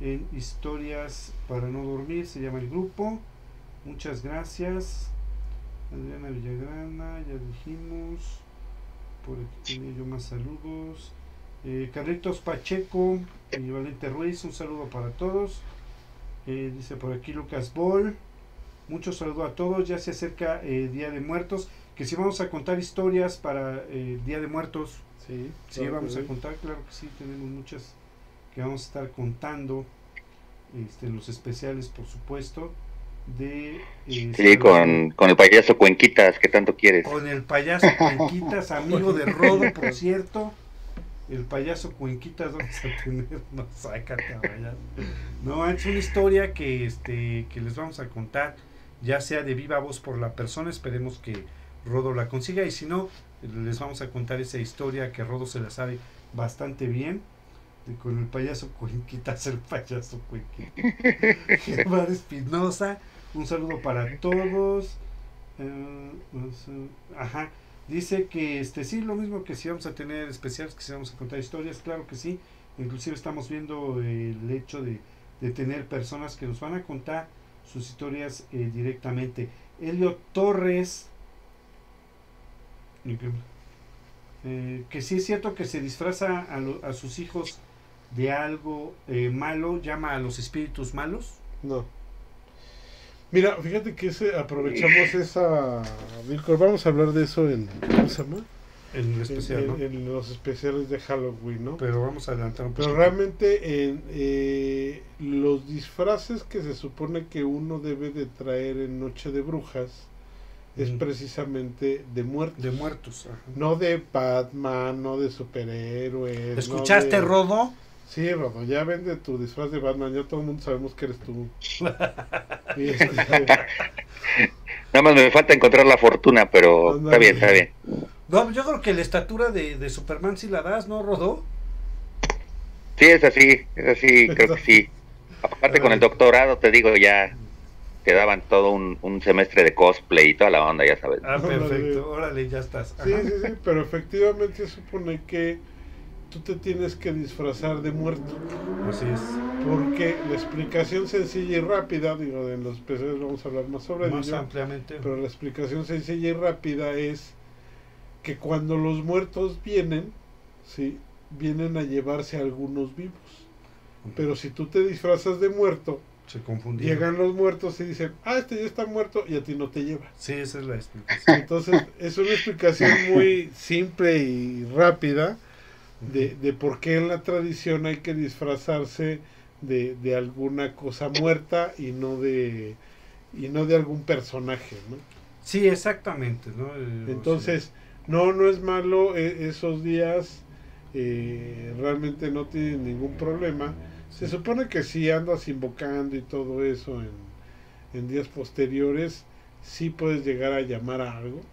en Historias para no dormir, se llama el grupo. Muchas gracias. Adriana Villagrana, ya dijimos. Por aquí tenía yo más saludos. Eh, Carlitos Pacheco y Valente Ruiz, un saludo para todos. Eh, dice por aquí Lucas Ball. Muchos saludos a todos. Ya se acerca eh, Día de Muertos. Que si vamos a contar historias para eh, Día de Muertos. Sí, Sí, claro vamos a contar, claro que sí, tenemos muchas que vamos a estar contando. Este, los especiales, por supuesto. De, eh, Sí, con, con el payaso Cuenquitas, que tanto quieres. con el payaso Cuenquitas, amigo de Rodo, por cierto. El payaso Cuenquitas, vamos a tener, no, sácate. No, es una historia que, este, que les vamos a contar, ya sea de viva voz por la persona, esperemos que Rodo la consiga, y si no, les vamos a contar esa historia que Rodo se la sabe bastante bien. de- con el payaso Cuenquitas, el payaso Cuenquitas. Germán Espinosa, un saludo para todos. Eh, ajá, dice que este sí, lo mismo que si vamos a tener especiales, que si vamos a contar historias, claro que sí. Inclusive estamos viendo el hecho de, de tener personas que nos van a contar sus historias eh, directamente. Elio Torres eh, que sí es cierto que se disfraza a sus hijos de algo eh, malo, llama a los espíritus malos. No. Mira, fíjate que ese, aprovechamos esa... Vamos a hablar de eso en... ¿Cómo se llama? En el En, especial, ¿no? en- en los especiales de Halloween, ¿no? Pero vamos a adelantar un Pero poco. realmente en, eh, los disfraces que se supone que uno debe de traer en Noche de Brujas es Ujú. precisamente de muertos. De muertos. ajá. No de Batman, no de superhéroes. no ¿Escuchaste, de- Rodo? Sí, Rodo, ya vende tu disfraz de Batman, ya todo el mundo sabemos que eres tú. Y este, Nada más me falta encontrar la fortuna, pero está bien, está bien. No, yo creo que la estatura de, de Superman sí la das, ¿no, Rodo? Sí, es así, es así, creo que sí. Aparte con el doctorado, te digo, ya te daban todo un, un semestre de cosplay y toda la onda, ya sabes. Ah, perfecto. Órale, ya estás. sí, Ajá. sí, sí, pero efectivamente se supone que tú te tienes que disfrazar de muerto. Así es. Porque la explicación sencilla y rápida, digo, en los especiales vamos a hablar más sobre Más ello, ampliamente. pero la explicación sencilla y rápida es que cuando los muertos vienen, sí, vienen a llevarse a algunos vivos. Pero si tú te disfrazas de muerto, Se confundieron. llegan los muertos y dicen, ah, este ya está muerto y a ti no te lleva. Sí, esa es la explicación. Entonces, es una explicación muy simple y rápida de, de por qué en la tradición hay que disfrazarse de, de alguna cosa muerta y no de y no de algún personaje, ¿no? Sí, exactamente. ¿no? Eh, Entonces, no, no es malo e- esos días, eh, realmente no tienen ningún problema. Se supone que si andas invocando y todo eso en, en días posteriores, sí puedes llegar a llamar a algo.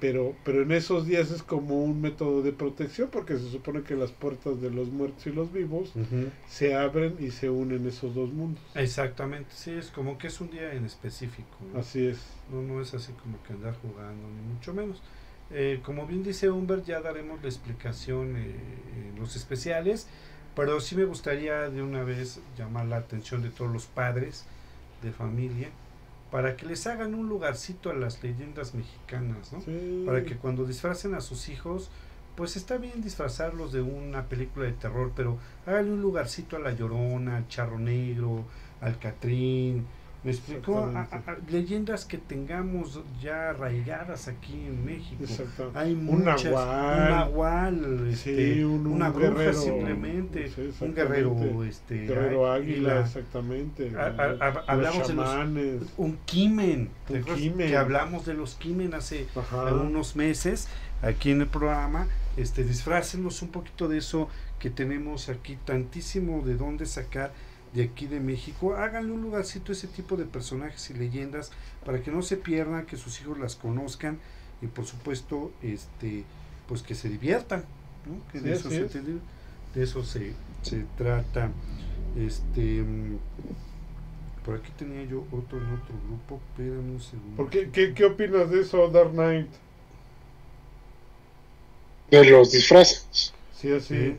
Pero, pero en esos días es como un método de protección porque se supone que las puertas de los muertos y los vivos se abren y se unen esos dos mundos. Exactamente, sí, es como que es un día en específico. ¿no? Así es. No, no es así como que andar jugando, ni mucho menos. Eh, como bien dice Humbert, ya daremos la explicación eh, en los especiales, pero sí me gustaría de una vez llamar la atención de todos los padres de familia para que les hagan un lugarcito a las leyendas mexicanas, ¿no? Sí. Para que cuando disfracen a sus hijos, pues está bien disfrazarlos de una película de terror, pero háganle un lugarcito a La Llorona, al Charro Negro, al Catrín. ¿Me? A- a- a- leyendas que tengamos ya arraigadas aquí en México. Exacto. Hay Un muchas. nahual. Un nahual, este, Sí, un- un una bruja guerrero. simplemente. Sí, un guerrero, este, Guerrero águila, exactamente. A- hablamos de los- un quimen. ¿te Un quimen. Que hablamos de los quimen hace Ajá. unos meses aquí en el programa. Este, disfrácenlos un poquito de eso que tenemos aquí, tantísimo de dónde sacar de aquí de México. Háganle un lugarcito a ese tipo de personajes y leyendas para que no se pierdan, que sus hijos las conozcan y por supuesto, este, pues que se diviertan, ¿no? Que Sí, de eso, así se, de eso se, se trata. Este, mm, por aquí tenía yo otro en otro grupo, espérame un segundo. ¿Por qué, qué, ¿Qué opinas de eso, Dark Knight? de los disfraces. Sí, así. Sí.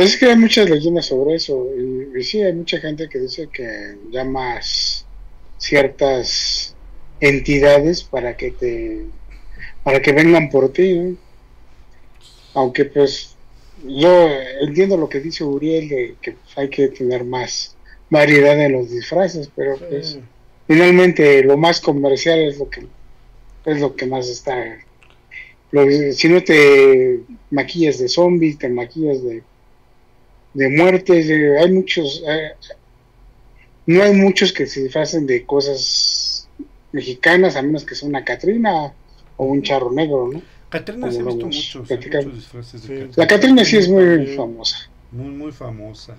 Pues es que hay muchas leyendas sobre eso. Y, y sí, hay mucha gente que dice que llamas ciertas entidades para que te para que vengan por ti. ¿no? Aunque pues yo entiendo lo que dice Uriel de que pues, hay que tener más variedad en los disfraces, pero pues finalmente lo más comercial es lo que es lo que más está lo si no te maquillas de zombies te maquillas de de muertes de- hay muchos eh, no hay muchos que se disfracen de cosas mexicanas a menos que sea una Catrina o un charro negro no Catrina se ha visto muchos, disfraces de Sí. La Catrina sí es muy También. famosa Muy, muy famosa.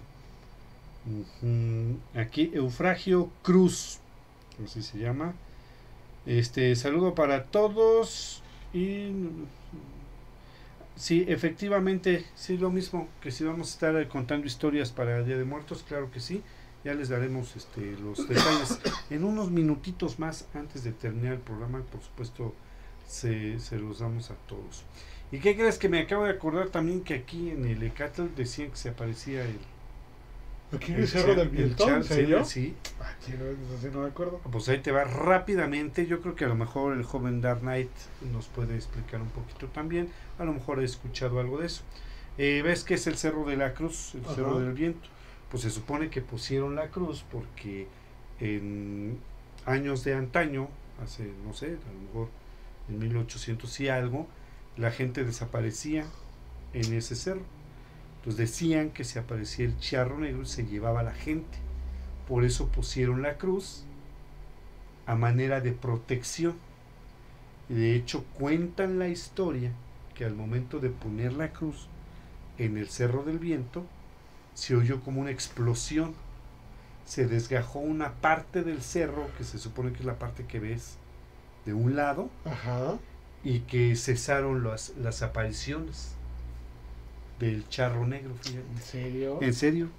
Aquí Eufragio Cruz, así se llama. Este, saludo para todos y sí, efectivamente, sí lo mismo que si vamos a estar eh, contando historias para Día de Muertos, claro que sí. Ya les daremos este, los detalles en unos minutitos más antes de terminar el programa, por supuesto se, se los damos a todos. ¿Y qué crees que me acabo de acordar también que aquí en el Ecatl decían que se aparecía el, Aquí en el Cerro del Viento, ¿en serio? Sí. Ah, sí, no, no me acuerdo. Pues ahí te va rápidamente. Yo creo que a lo mejor el joven Dark Knight nos puede explicar un poquito también. A lo mejor he escuchado algo de eso. Eh, ¿Ves que es el Cerro de la Cruz, el Ajá. Cerro del Viento? Pues se supone que pusieron la cruz porque en años de antaño, hace, no sé, a lo mejor en 1800 y algo, la gente desaparecía en ese cerro. Entonces decían que si aparecía el charro negro se llevaba a la gente. Por eso pusieron la cruz a manera de protección. Y de hecho cuentan la historia que al momento de poner la cruz en el Cerro del Viento, se oyó como una explosión. Se desgajó una parte del cerro, que se supone que es la parte que ves de un lado, Ajá. y que cesaron las, las apariciones del charro negro. fíjate. ¿En serio? ¿En serio?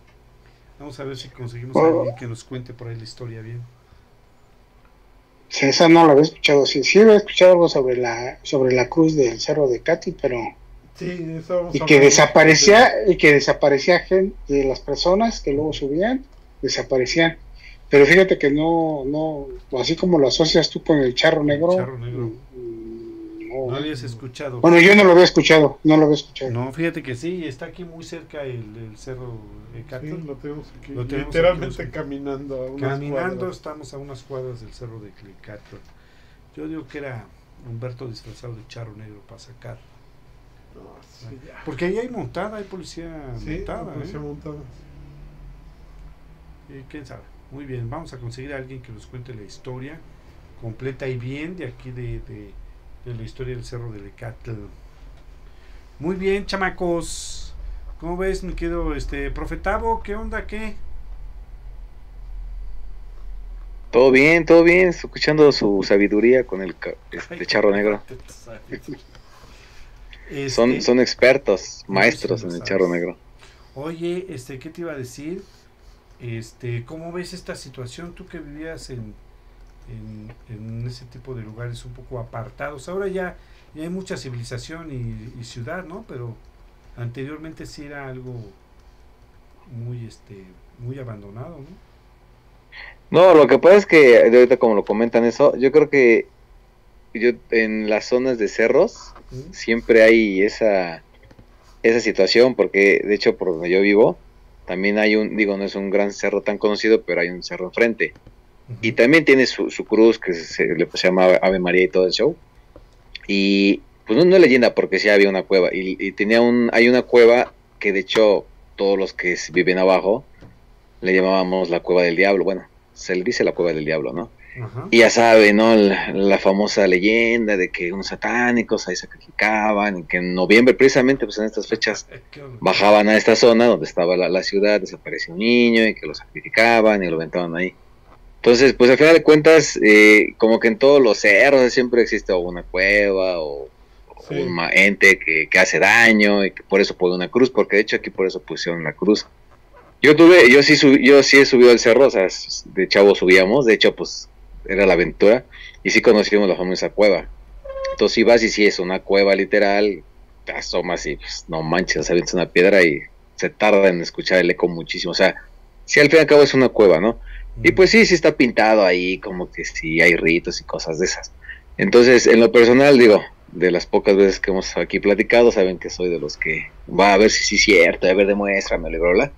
Vamos a ver si conseguimos a Oh. alguien que nos cuente por ahí la historia bien. Sí, esa no la había escuchado. Sí, sí había escuchado algo sobre la, sobre la cruz del Cerro de Cati, pero Sí, y que desaparecía y que desaparecía gente de las personas que luego subían desaparecían pero fíjate que no no así como lo asocias tú con el charro negro, charro negro. No. ¿No habías escuchado? bueno yo no lo había escuchado no lo había escuchado No, fíjate que sí, está aquí muy cerca el, el cerro Sí, Ecatl. lo tenemos aquí. Lo tenemos literalmente aquí, caminando. A unas Caminando cuadras. estamos a unas cuadras del cerro de Clicatl. Yo digo que era Humberto disfrazado de charro negro para sacar. No, sí, ya. Porque ahí hay montada, hay policía Sí, montada. la policía ¿eh? montada. Y quién sabe. Muy bien, vamos a conseguir a alguien que nos cuente la historia completa y bien de aquí de, de- de la historia del cerro de Ecatl. Muy bien, chamacos. ¿Cómo ves, mi querido este, profetavo? ¿Qué onda? ¿Qué? Todo bien, todo bien, escuchando su sabiduría con el este charro negro. Este, Son, son expertos, maestros sí en el charro negro. Oye, este, ¿qué te iba a decir? Este, ¿cómo ves esta situación? Tú que vivías en, en, en ese tipo de lugares un poco apartados. Ahora ya, ya hay mucha civilización y, y ciudad, ¿no? Pero anteriormente sí era algo muy, este, muy abandonado, ¿no? No, lo que pasa es que de ahorita como lo comentan eso, yo creo que yo en las zonas de cerros ¿Mm? siempre hay esa esa situación porque de hecho por donde yo vivo también hay un digo no es un gran cerro tan conocido pero hay un cerro enfrente y también tiene su, su cruz que se, le llama Ave María y todo el show y pues no, no es leyenda porque sí había una cueva y, y tenía un hay una cueva que de hecho todos los que viven abajo le llamábamos la cueva del diablo bueno se le dice la cueva del diablo no Ajá. y ya sabe, ¿no? La, la famosa leyenda de que unos satánicos ahí sacrificaban y que en noviembre, precisamente, pues en estas fechas, Eh, bajaban a esta zona donde estaba la, la ciudad, desaparecía un niño y que lo sacrificaban y lo aventaban ahí. Entonces, pues al final de cuentas, eh, como que en todos los cerros siempre existe una cueva o, o Sí. un ente que, que hace daño y que por eso pone una cruz, porque de hecho aquí por eso pusieron la cruz. Yo tuve, yo sí subí, yo sí he subido al cerro, o sea, de chavo subíamos, de hecho pues era la aventura y sí conocimos la famosa cueva. Entonces si vas y si es una cueva literal, te asomas y pues no manches, avientas una piedra y se tarda en escuchar el eco muchísimo. O sea, sí al fin y al cabo es una cueva, ¿no? Y pues sí, sí está pintado ahí, como que sí hay ritos y cosas de esas. Entonces, en lo personal, digo, de las pocas veces que hemos aquí platicado, saben que soy de los que va a ver si sí es cierto, a ver, demuéstrame, bla.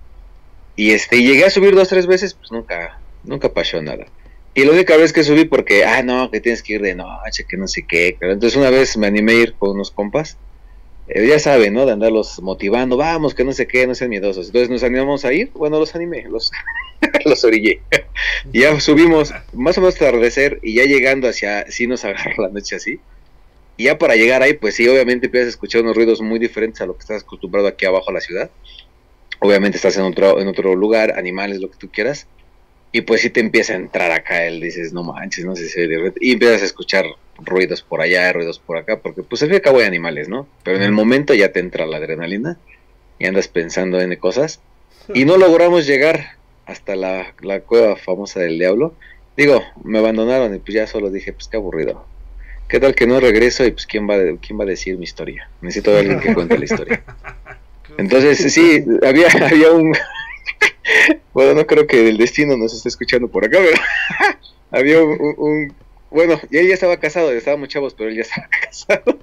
Y este, llegué a subir dos, tres veces, pues nunca, nunca pasó nada. Y la única vez que subí porque, ah, no, que tienes que ir de noche, que no sé qué. Pero entonces una vez me animé a ir con unos compas. Eh, ya saben, ¿no? De andarlos motivando, vamos, que no sé qué, no sean miedosos. Entonces nos animamos a ir. Bueno, los animé, los, los orillé. y ya subimos, más o menos atardecer, y ya llegando hacia, sí nos agarró la noche así. Y ya para llegar ahí, pues sí, obviamente empiezas a escuchar unos ruidos muy diferentes a lo que estás acostumbrado aquí abajo a la ciudad. Obviamente estás en otro, en otro lugar, animales, lo que tú quieras. Y pues sí te empieza a entrar acá, él dices, no manches, no sé si de repente- Y empiezas a escuchar ruidos por allá, ruidos por acá, porque pues al fin y al cabo hay animales, ¿no? Pero en el momento ya te entra la adrenalina y andas pensando en cosas. Y no logramos llegar hasta la, la cueva famosa del diablo. Digo, me abandonaron y pues ya solo dije, pues qué aburrido. ¿Qué tal que no regreso y pues quién va, a- quién va a decir mi historia? Necesito alguien que cuente la historia. Entonces, sí, había, había un bueno, no creo que el destino nos esté escuchando por acá, pero había un, bueno, y él ya estaba casado, ya estábamos chavos, pero él ya estaba casado.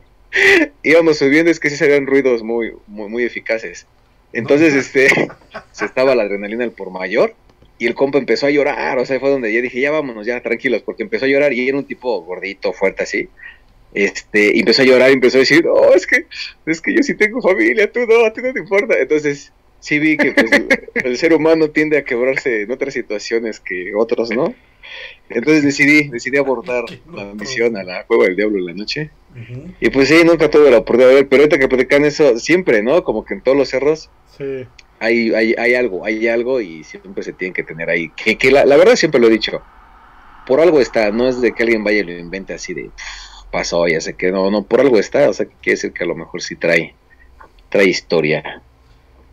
Íbamos subiendo, es que sí se veían ruidos muy, muy, muy eficaces. Entonces, este, se estaba la adrenalina al por mayor y el compa empezó a llorar, o sea, fue donde yo dije, ya vámonos, ya tranquilos, porque empezó a llorar y era un tipo gordito, fuerte así. Este, empezó a llorar y empezó a decir, no, es que, es que yo sí tengo familia, tú no, a ti no te importa. Entonces, sí vi que pues, el ser humano tiende a quebrarse en otras situaciones que otros, ¿no? Entonces decidí, decidí abordar la misión a la Cueva del Diablo en la noche. Y pues sí, nunca tuve la oportunidad de ver, pero ahorita que platican eso, siempre, ¿no? Como que en todos los cerros sí. hay, hay, hay algo, hay algo y siempre se tiene que tener ahí. Que, que la, la, verdad siempre lo he dicho, por algo está, no es de que alguien vaya y lo invente así de pasó, ya sé que no, no, por algo está, o sea que quiere decir que a lo mejor sí trae, trae historia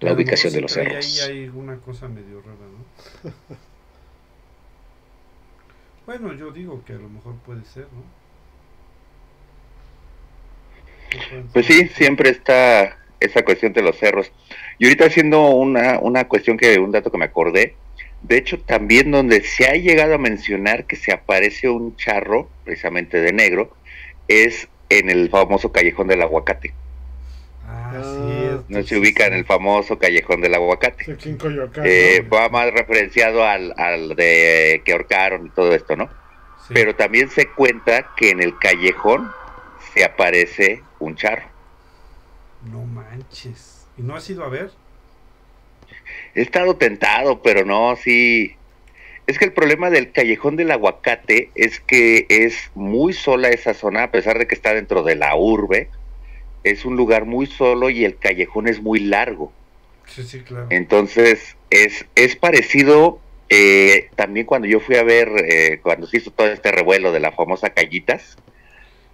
la ubicación de los cerros. Ahí hay una cosa medio rara, ¿no? bueno, yo digo que a lo mejor puede ser, ¿no? Pues sí, siempre está esa cuestión de los cerros. Y ahorita haciendo una, una cuestión que, un dato que me acordé, de hecho también donde se ha llegado a mencionar que se aparece un charro, precisamente de negro, es en el famoso callejón del aguacate. Ah, ah no se ubica en el famoso callejón del aguacate. Eh, va más referenciado al, al de que ahorcaron y todo esto, ¿no? Pero también se cuenta que en el callejón se aparece un charro. No manches. ¿Y no has ido a ver? He estado tentado, pero no, sí. Es que el problema del callejón del aguacate es que es muy sola esa zona, a pesar de que está dentro de la urbe. Es un lugar muy solo y el callejón es muy largo. Sí, sí, claro. Entonces, es, es parecido eh, también cuando yo fui a ver, eh, cuando se hizo todo este revuelo de la famosa Callitas,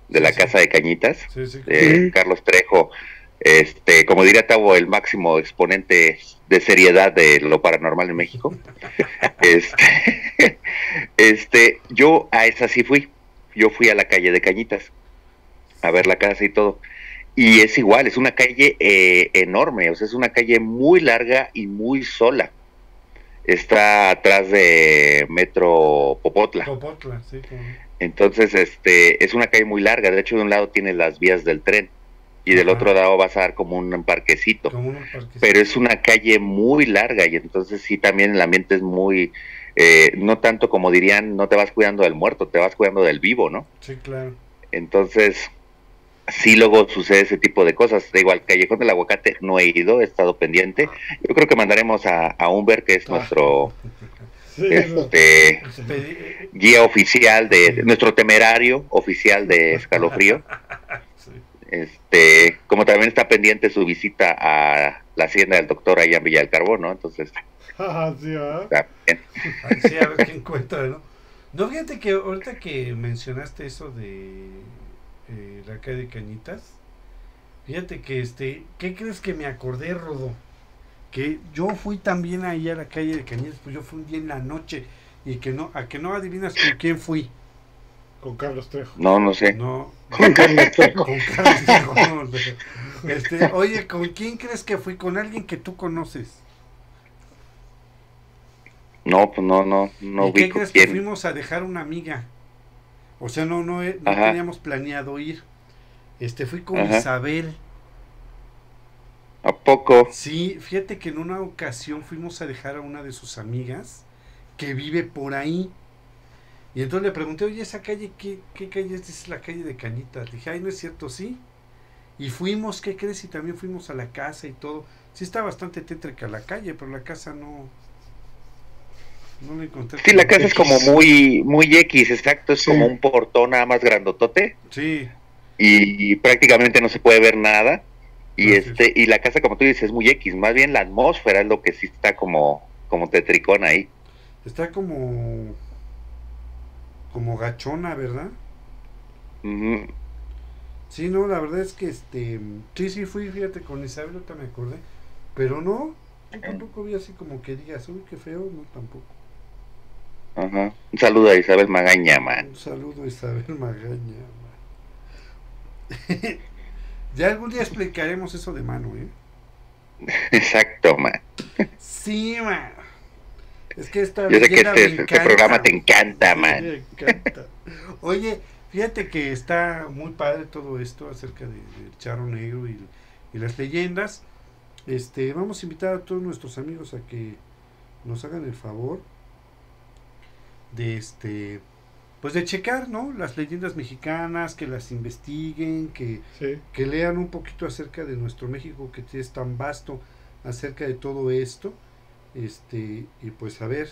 de la Casa de Cañitas, de Carlos Trejo, este, como diría Tavo, el máximo exponente de seriedad de lo paranormal en México. este, este, yo a esa sí fui. Yo fui a la calle de Cañitas a ver la casa y todo. Y es igual, es una calle eh, enorme, o sea, es una calle muy larga y muy sola. Está atrás de Metro Popotla. Popotla, sí. Entonces, este, es una calle muy larga. De hecho, de un lado tiene las vías del tren y del otro lado vas a dar como un parquecito. Pero es una calle muy larga y entonces sí también el ambiente es muy, eh, no tanto como dirían, no te vas cuidando del muerto, te vas cuidando del vivo, ¿no? Sí, claro. Entonces, sí luego sucede ese tipo de cosas. Igual, Callejón del Aguacate no he ido, he estado pendiente. Yo creo que mandaremos a, a Humber, que es ah. nuestro... este, guía oficial de nuestro temerario oficial de escalofrío Este, como también está pendiente su visita a la hacienda del doctor allá en Villa del Carbón, ¿no? Entonces, ah, sí, sí, a ver qué encuentra, ¿no? No, fíjate que ahorita que mencionaste eso de eh, la calle de Cañitas, fíjate que este, ¿qué crees que me acordé, Rodo? Que yo fui también ahí a la calle de Cañitas, pues yo fui un día en la noche y que no, a que no adivinas con quién fui. Con Carlos Trejo. No, no sé. No, con Carlos Trejo. Con Carlos Trejo. Este, oye, ¿con quién crees que fui? ¿Con alguien que tú conoces? No, pues no, no, no ¿Y ¿Qué crees que fuimos a dejar una amiga? O sea, no, no, eh, no teníamos planeado ir. Este, fui con Isabel. ¿A poco? Sí, fíjate que en una ocasión fuimos a dejar a una de sus amigas que vive por ahí. Y entonces le pregunté, oye, esa calle, ¿qué, qué calle es? Es la calle de Cañitas. dije, ay, no es cierto, sí. Y fuimos, ¿qué crees? Y también fuimos a la casa y todo. Sí está bastante tétrica la calle, pero la casa no... No la encontré. Sí, la casa es como muy, muy X, exacto. Es como un portón nada más grandotote. Sí. Y, prácticamente no se puede ver nada. Y este y la casa, como tú dices, es muy X. Más bien la atmósfera es lo que sí está como, como tetricona ahí. Está como como gachona, ¿verdad? Sí, no, la verdad es que este, sí, sí fui, fíjate, con Isabel, ahorita me acordé, pero no, tampoco vi así como que digas, uy, qué feo, no, tampoco. Ajá. Un saludo a Isabel Magaña, man. Un saludo a Isabel Magaña, man. ya algún día explicaremos eso de mano, ¿eh? Exacto, man. Sí, man. Es que esta Yo sé que este, este programa te encanta, man. me encanta. Oye, fíjate que está muy padre todo esto acerca de- del charro negro y, y las leyendas. Este, vamos a invitar a todos nuestros amigos a que nos hagan el favor de este pues de checar, ¿no? Las leyendas mexicanas, que las investiguen, que, Sí, que lean un poquito acerca de nuestro México que es tan vasto acerca de todo esto. Este, y pues a ver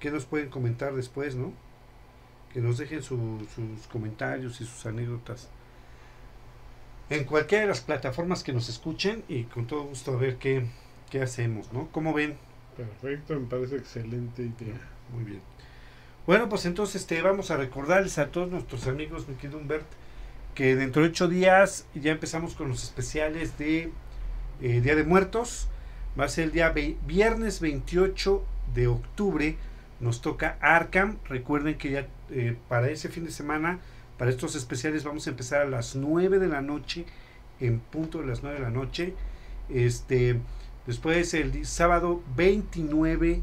qué nos pueden comentar después, ¿no? Que nos dejen su- sus comentarios y sus anécdotas en cualquiera de las plataformas que nos escuchen y con todo gusto a ver qué, qué hacemos, ¿no? ¿Cómo ven? perfecto, me parece excelente idea. Muy bien. Bueno, pues entonces este, vamos a recordarles a todos nuestros amigos, mi querido Humbert, que dentro de ocho días ya empezamos con los especiales de eh, Día de Muertos. Va a ser el día viernes 28 de octubre. Nos toca Arkham. Recuerden que ya eh, para ese fin de semana, para estos especiales, vamos a empezar a las 9 de la noche, en punto de las 9 de la noche. Este, después el sábado 29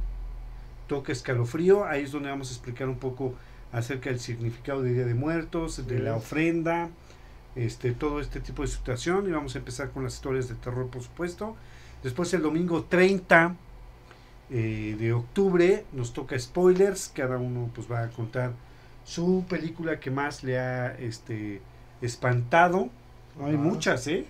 toca escalofrío, ahí es donde vamos a explicar un poco acerca del significado de Día de Muertos, de la ofrenda, este, todo este tipo de situación, y vamos a empezar con las historias de terror, por supuesto. Después el domingo 30 eh, de octubre nos toca spoilers, cada uno pues va a contar su película que más le ha este, espantado. Hay Ajá. muchas, ¿eh?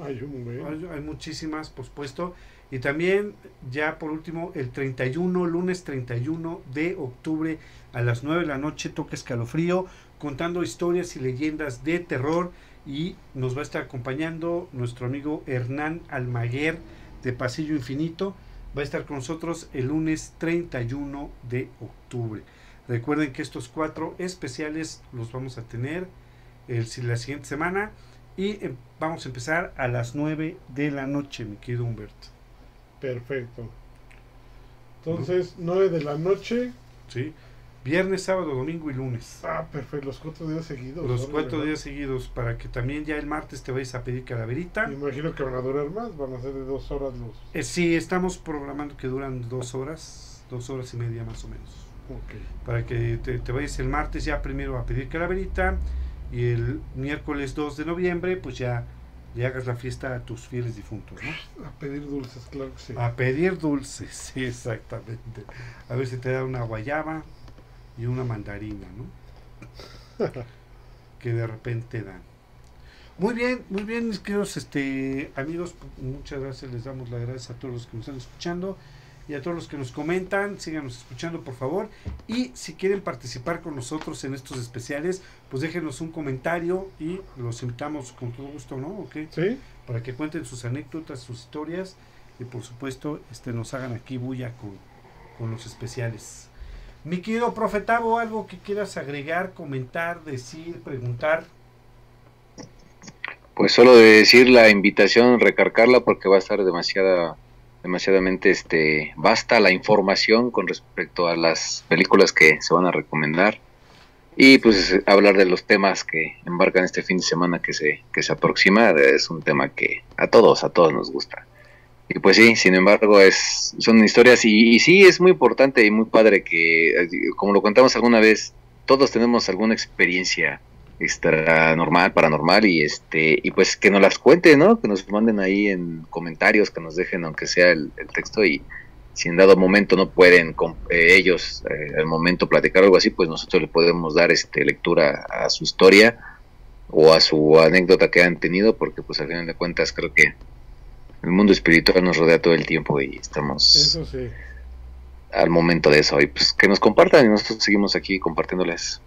Hay muchísimas, por supuesto. Y también, ya por último, el 31, lunes 31 de octubre a las 9 de la noche, toca escalofrío, contando historias y leyendas de terror. Y nos va a estar acompañando nuestro amigo Hernán Almaguer de Pasillo Infinito. Va a estar con nosotros el lunes 31 de octubre. Recuerden que estos cuatro especiales los vamos a tener el, la siguiente semana. Y em, vamos a empezar a las 9 de la noche, mi querido Humberto. Perfecto. Entonces, 9 de la noche. ¿sí? Viernes, sábado, domingo y lunes. Ah, perfecto, los cuatro días seguidos. Los cuatro días seguidos para que también ya el martes te vayas a pedir calaverita. Me imagino que van a durar más, van a ser de dos horas los. Eh, sí, estamos programando que duran dos horas, dos horas y media más o menos. Ok. Para que te, te vayas el martes ya primero a pedir calaverita y el miércoles 2 de noviembre pues ya le hagas la fiesta a tus fieles difuntos, ¿no? A pedir dulces, claro que sí. A pedir dulces, sí, exactamente. A ver si te da una guayaba y una mandarina, ¿no? que de repente dan. Muy bien, muy bien, mis queridos este, amigos, muchas gracias, les damos las gracias a todos los que nos están escuchando y a todos los que nos comentan, síganos escuchando por favor y si quieren participar con nosotros en estos especiales, pues déjenos un comentario y los invitamos con todo gusto, ¿no? ¿O qué? ¿Sí? para que cuenten sus anécdotas, sus historias y por supuesto este, nos hagan aquí bulla con, con los especiales. Mi querido profetavo, algo que quieras agregar, comentar, decir, preguntar. Pues solo de decir la invitación, recargarla porque va a estar demasiada, demasiadamente este, basta la información con respecto a las películas que se van a recomendar y pues hablar de los temas que embarcan este fin de semana que se, que se aproxima, es un tema que a todos, a todos nos gusta. Y pues sí, sin embargo, es, son historias y, y sí es muy importante y muy padre que, como lo contamos alguna vez, todos tenemos alguna experiencia extra normal, paranormal y este y pues que nos las cuenten, ¿no? Que nos manden ahí en comentarios, que nos dejen aunque sea el, el texto y si en dado momento no pueden con, eh, ellos eh, al momento platicar algo así, pues nosotros le podemos dar este lectura a su historia o a su anécdota que han tenido, porque pues al final de cuentas creo que el mundo espiritual nos rodea todo el tiempo y estamos Eso sí. al momento de eso y pues que nos compartan y nosotros seguimos aquí compartiéndoles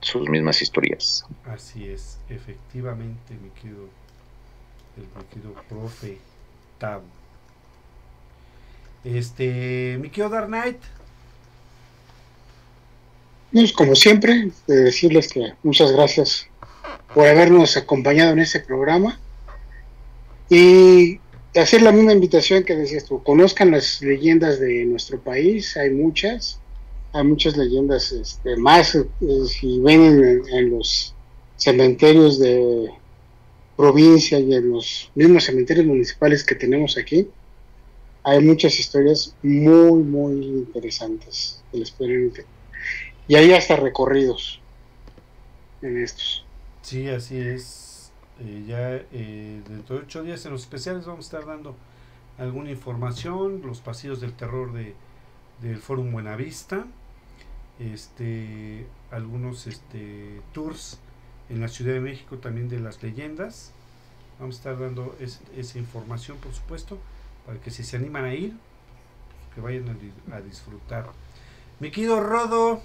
sus mismas historias. Así es, efectivamente, mi querido, el mi querido profe Tavo. Este, mi querido Dark Knight, Pues, como siempre, de decirles que muchas gracias por habernos acompañado en este programa y hacer la misma invitación que decías tú, conozcan las leyendas de nuestro país, hay muchas, hay muchas leyendas este, más, eh, si ven en, los cementerios de provincia y en los mismos cementerios municipales que tenemos aquí, hay muchas historias muy, muy interesantes que les pueden Y hay hasta recorridos en estos. Sí, así es. Eh, ya eh, dentro de ocho días en los especiales vamos a estar dando alguna información, los pasillos del terror de, del Fórum Buenavista, este, algunos este, tours en la Ciudad de México también de las leyendas. Vamos a estar dando esa información, por supuesto, para que si se animan a ir, que vayan a, disfrutar. Mi querido Rodo.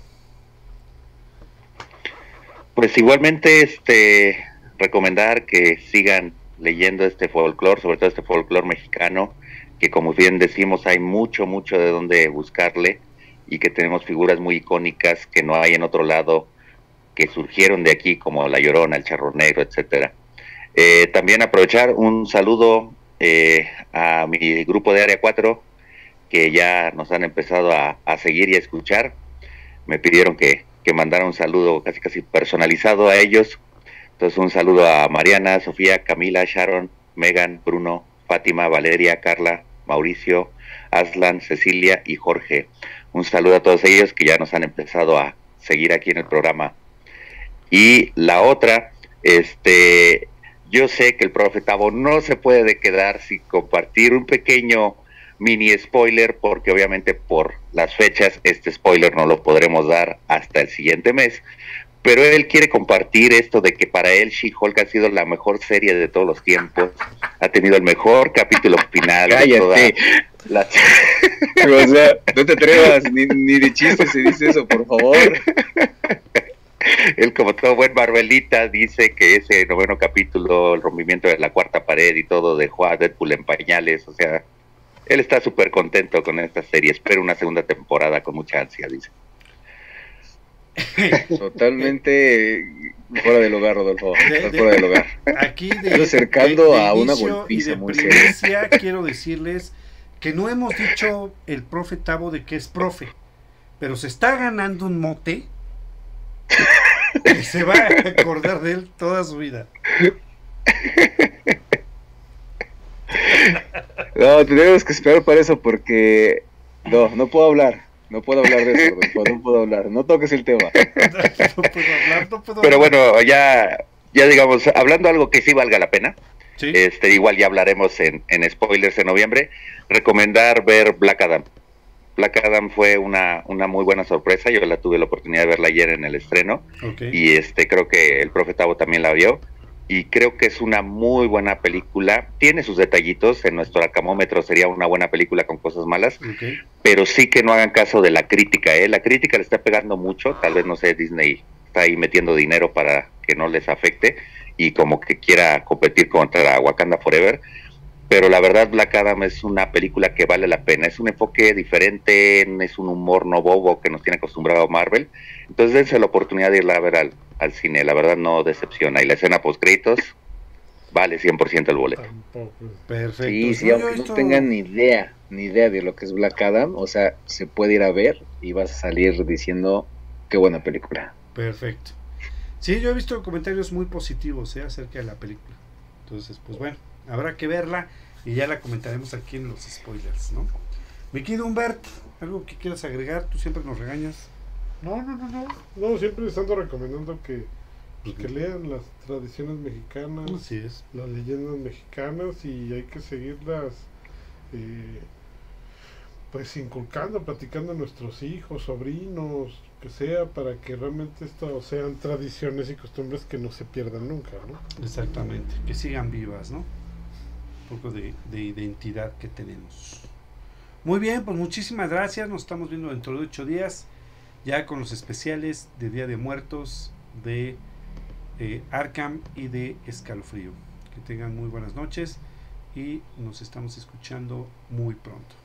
Pues igualmente, este, recomendar que sigan leyendo este folclore, sobre todo este folclore mexicano, que como bien decimos hay mucho, mucho de donde buscarle y que tenemos figuras muy icónicas que no hay en otro lado que surgieron de aquí, como La Llorona, el Charro Negro, etcétera. Eh, también aprovechar un saludo eh, a mi grupo de Área 4, que ya nos han empezado a, seguir y a escuchar. Me pidieron que, que mandara un saludo casi casi personalizado a ellos. Entonces un saludo a Mariana, Sofía, Camila, Sharon, Megan, Bruno, Fátima, Valeria, Carla, Mauricio, Aslan, Cecilia y Jorge. Un saludo a todos ellos que ya nos han empezado a seguir aquí en el programa. Y la otra, este, yo sé que el profetavo no se puede quedar sin compartir un pequeño mini spoiler, porque obviamente por las fechas este spoiler no lo podremos dar hasta el siguiente mes. Pero él quiere compartir esto de que para él She-Hulk ha sido la mejor serie de todos los tiempos, ha tenido el mejor capítulo final. Cállate. o sea, no te atrevas, ni, ni de chiste se dice eso, por favor. Él, como todo buen Marvelita, dice que ese noveno capítulo, el rompimiento de la cuarta pared y todo, dejó a Deadpool en pañales. O sea, él está súper contento con esta serie. Espero una segunda temporada con mucha ansia, dice. Totalmente fuera del lugar, Rodolfo. fuera del lugar. Aquí, de, acercando a una golpiza muy seria. Quiero decirles que no hemos dicho el profe Tavo de que es profe, pero se está ganando un mote y se va a acordar de él toda su vida. No, tenemos que esperar para eso porque no, no puedo hablar. No puedo hablar de eso, no puedo hablar. No toques el tema. No, puedo hablar, no puedo Pero bueno, ya, ya digamos, hablando algo que sí valga la pena. Este, igual ya hablaremos en, en spoilers en noviembre. Recomendar ver Black Adam. Black Adam fue una, una muy buena sorpresa. Yo la tuve la oportunidad de verla ayer en el estreno. Y este creo que el profe Tavo también la vio. Y creo que es una muy buena película. Tiene sus detallitos. En nuestro acamómetro sería una buena película con cosas malas. Pero sí que no hagan caso de la crítica. ¿eh? La crítica le está pegando mucho. Tal vez, no sé, Disney está ahí metiendo dinero para que no les afecte. Y como que quiera competir contra Wakanda Forever pero la verdad Black Adam es una película que vale la pena, es un enfoque diferente, es un humor no bobo que nos tiene acostumbrado Marvel, entonces dense la oportunidad de irla a ver al, cine, la verdad no decepciona, y la escena post créditos vale 100% el boleto. Perfecto. Sí, sí, aunque no tengan ni idea, ni idea de lo que es Black Adam, o sea, se puede ir a ver y vas a salir diciendo qué buena película. Perfecto. Sí, yo he visto comentarios muy positivos ¿eh? acerca de la película. Entonces, pues bueno. Habrá que verla y ya la comentaremos aquí en los spoilers, ¿no? Mi querido Humbert, ¿algo que quieras agregar? Tú siempre nos regañas. No, no, no, no. No, siempre les ando recomendando que, pues, que lean las tradiciones mexicanas. Así es. Las leyendas mexicanas y hay que seguirlas. Eh, pues inculcando, platicando a nuestros hijos, sobrinos, que sea, para que realmente esto sean tradiciones y costumbres que no se pierdan nunca, ¿no? Exactamente, que sigan vivas, ¿no? Poco de, identidad que tenemos. Muy bien, pues muchísimas gracias. Nos estamos viendo dentro de ocho días, ya con los especiales de Día de Muertos, de eh, Arkham y de Escalofrío. Que tengan muy buenas noches y nos estamos escuchando muy pronto.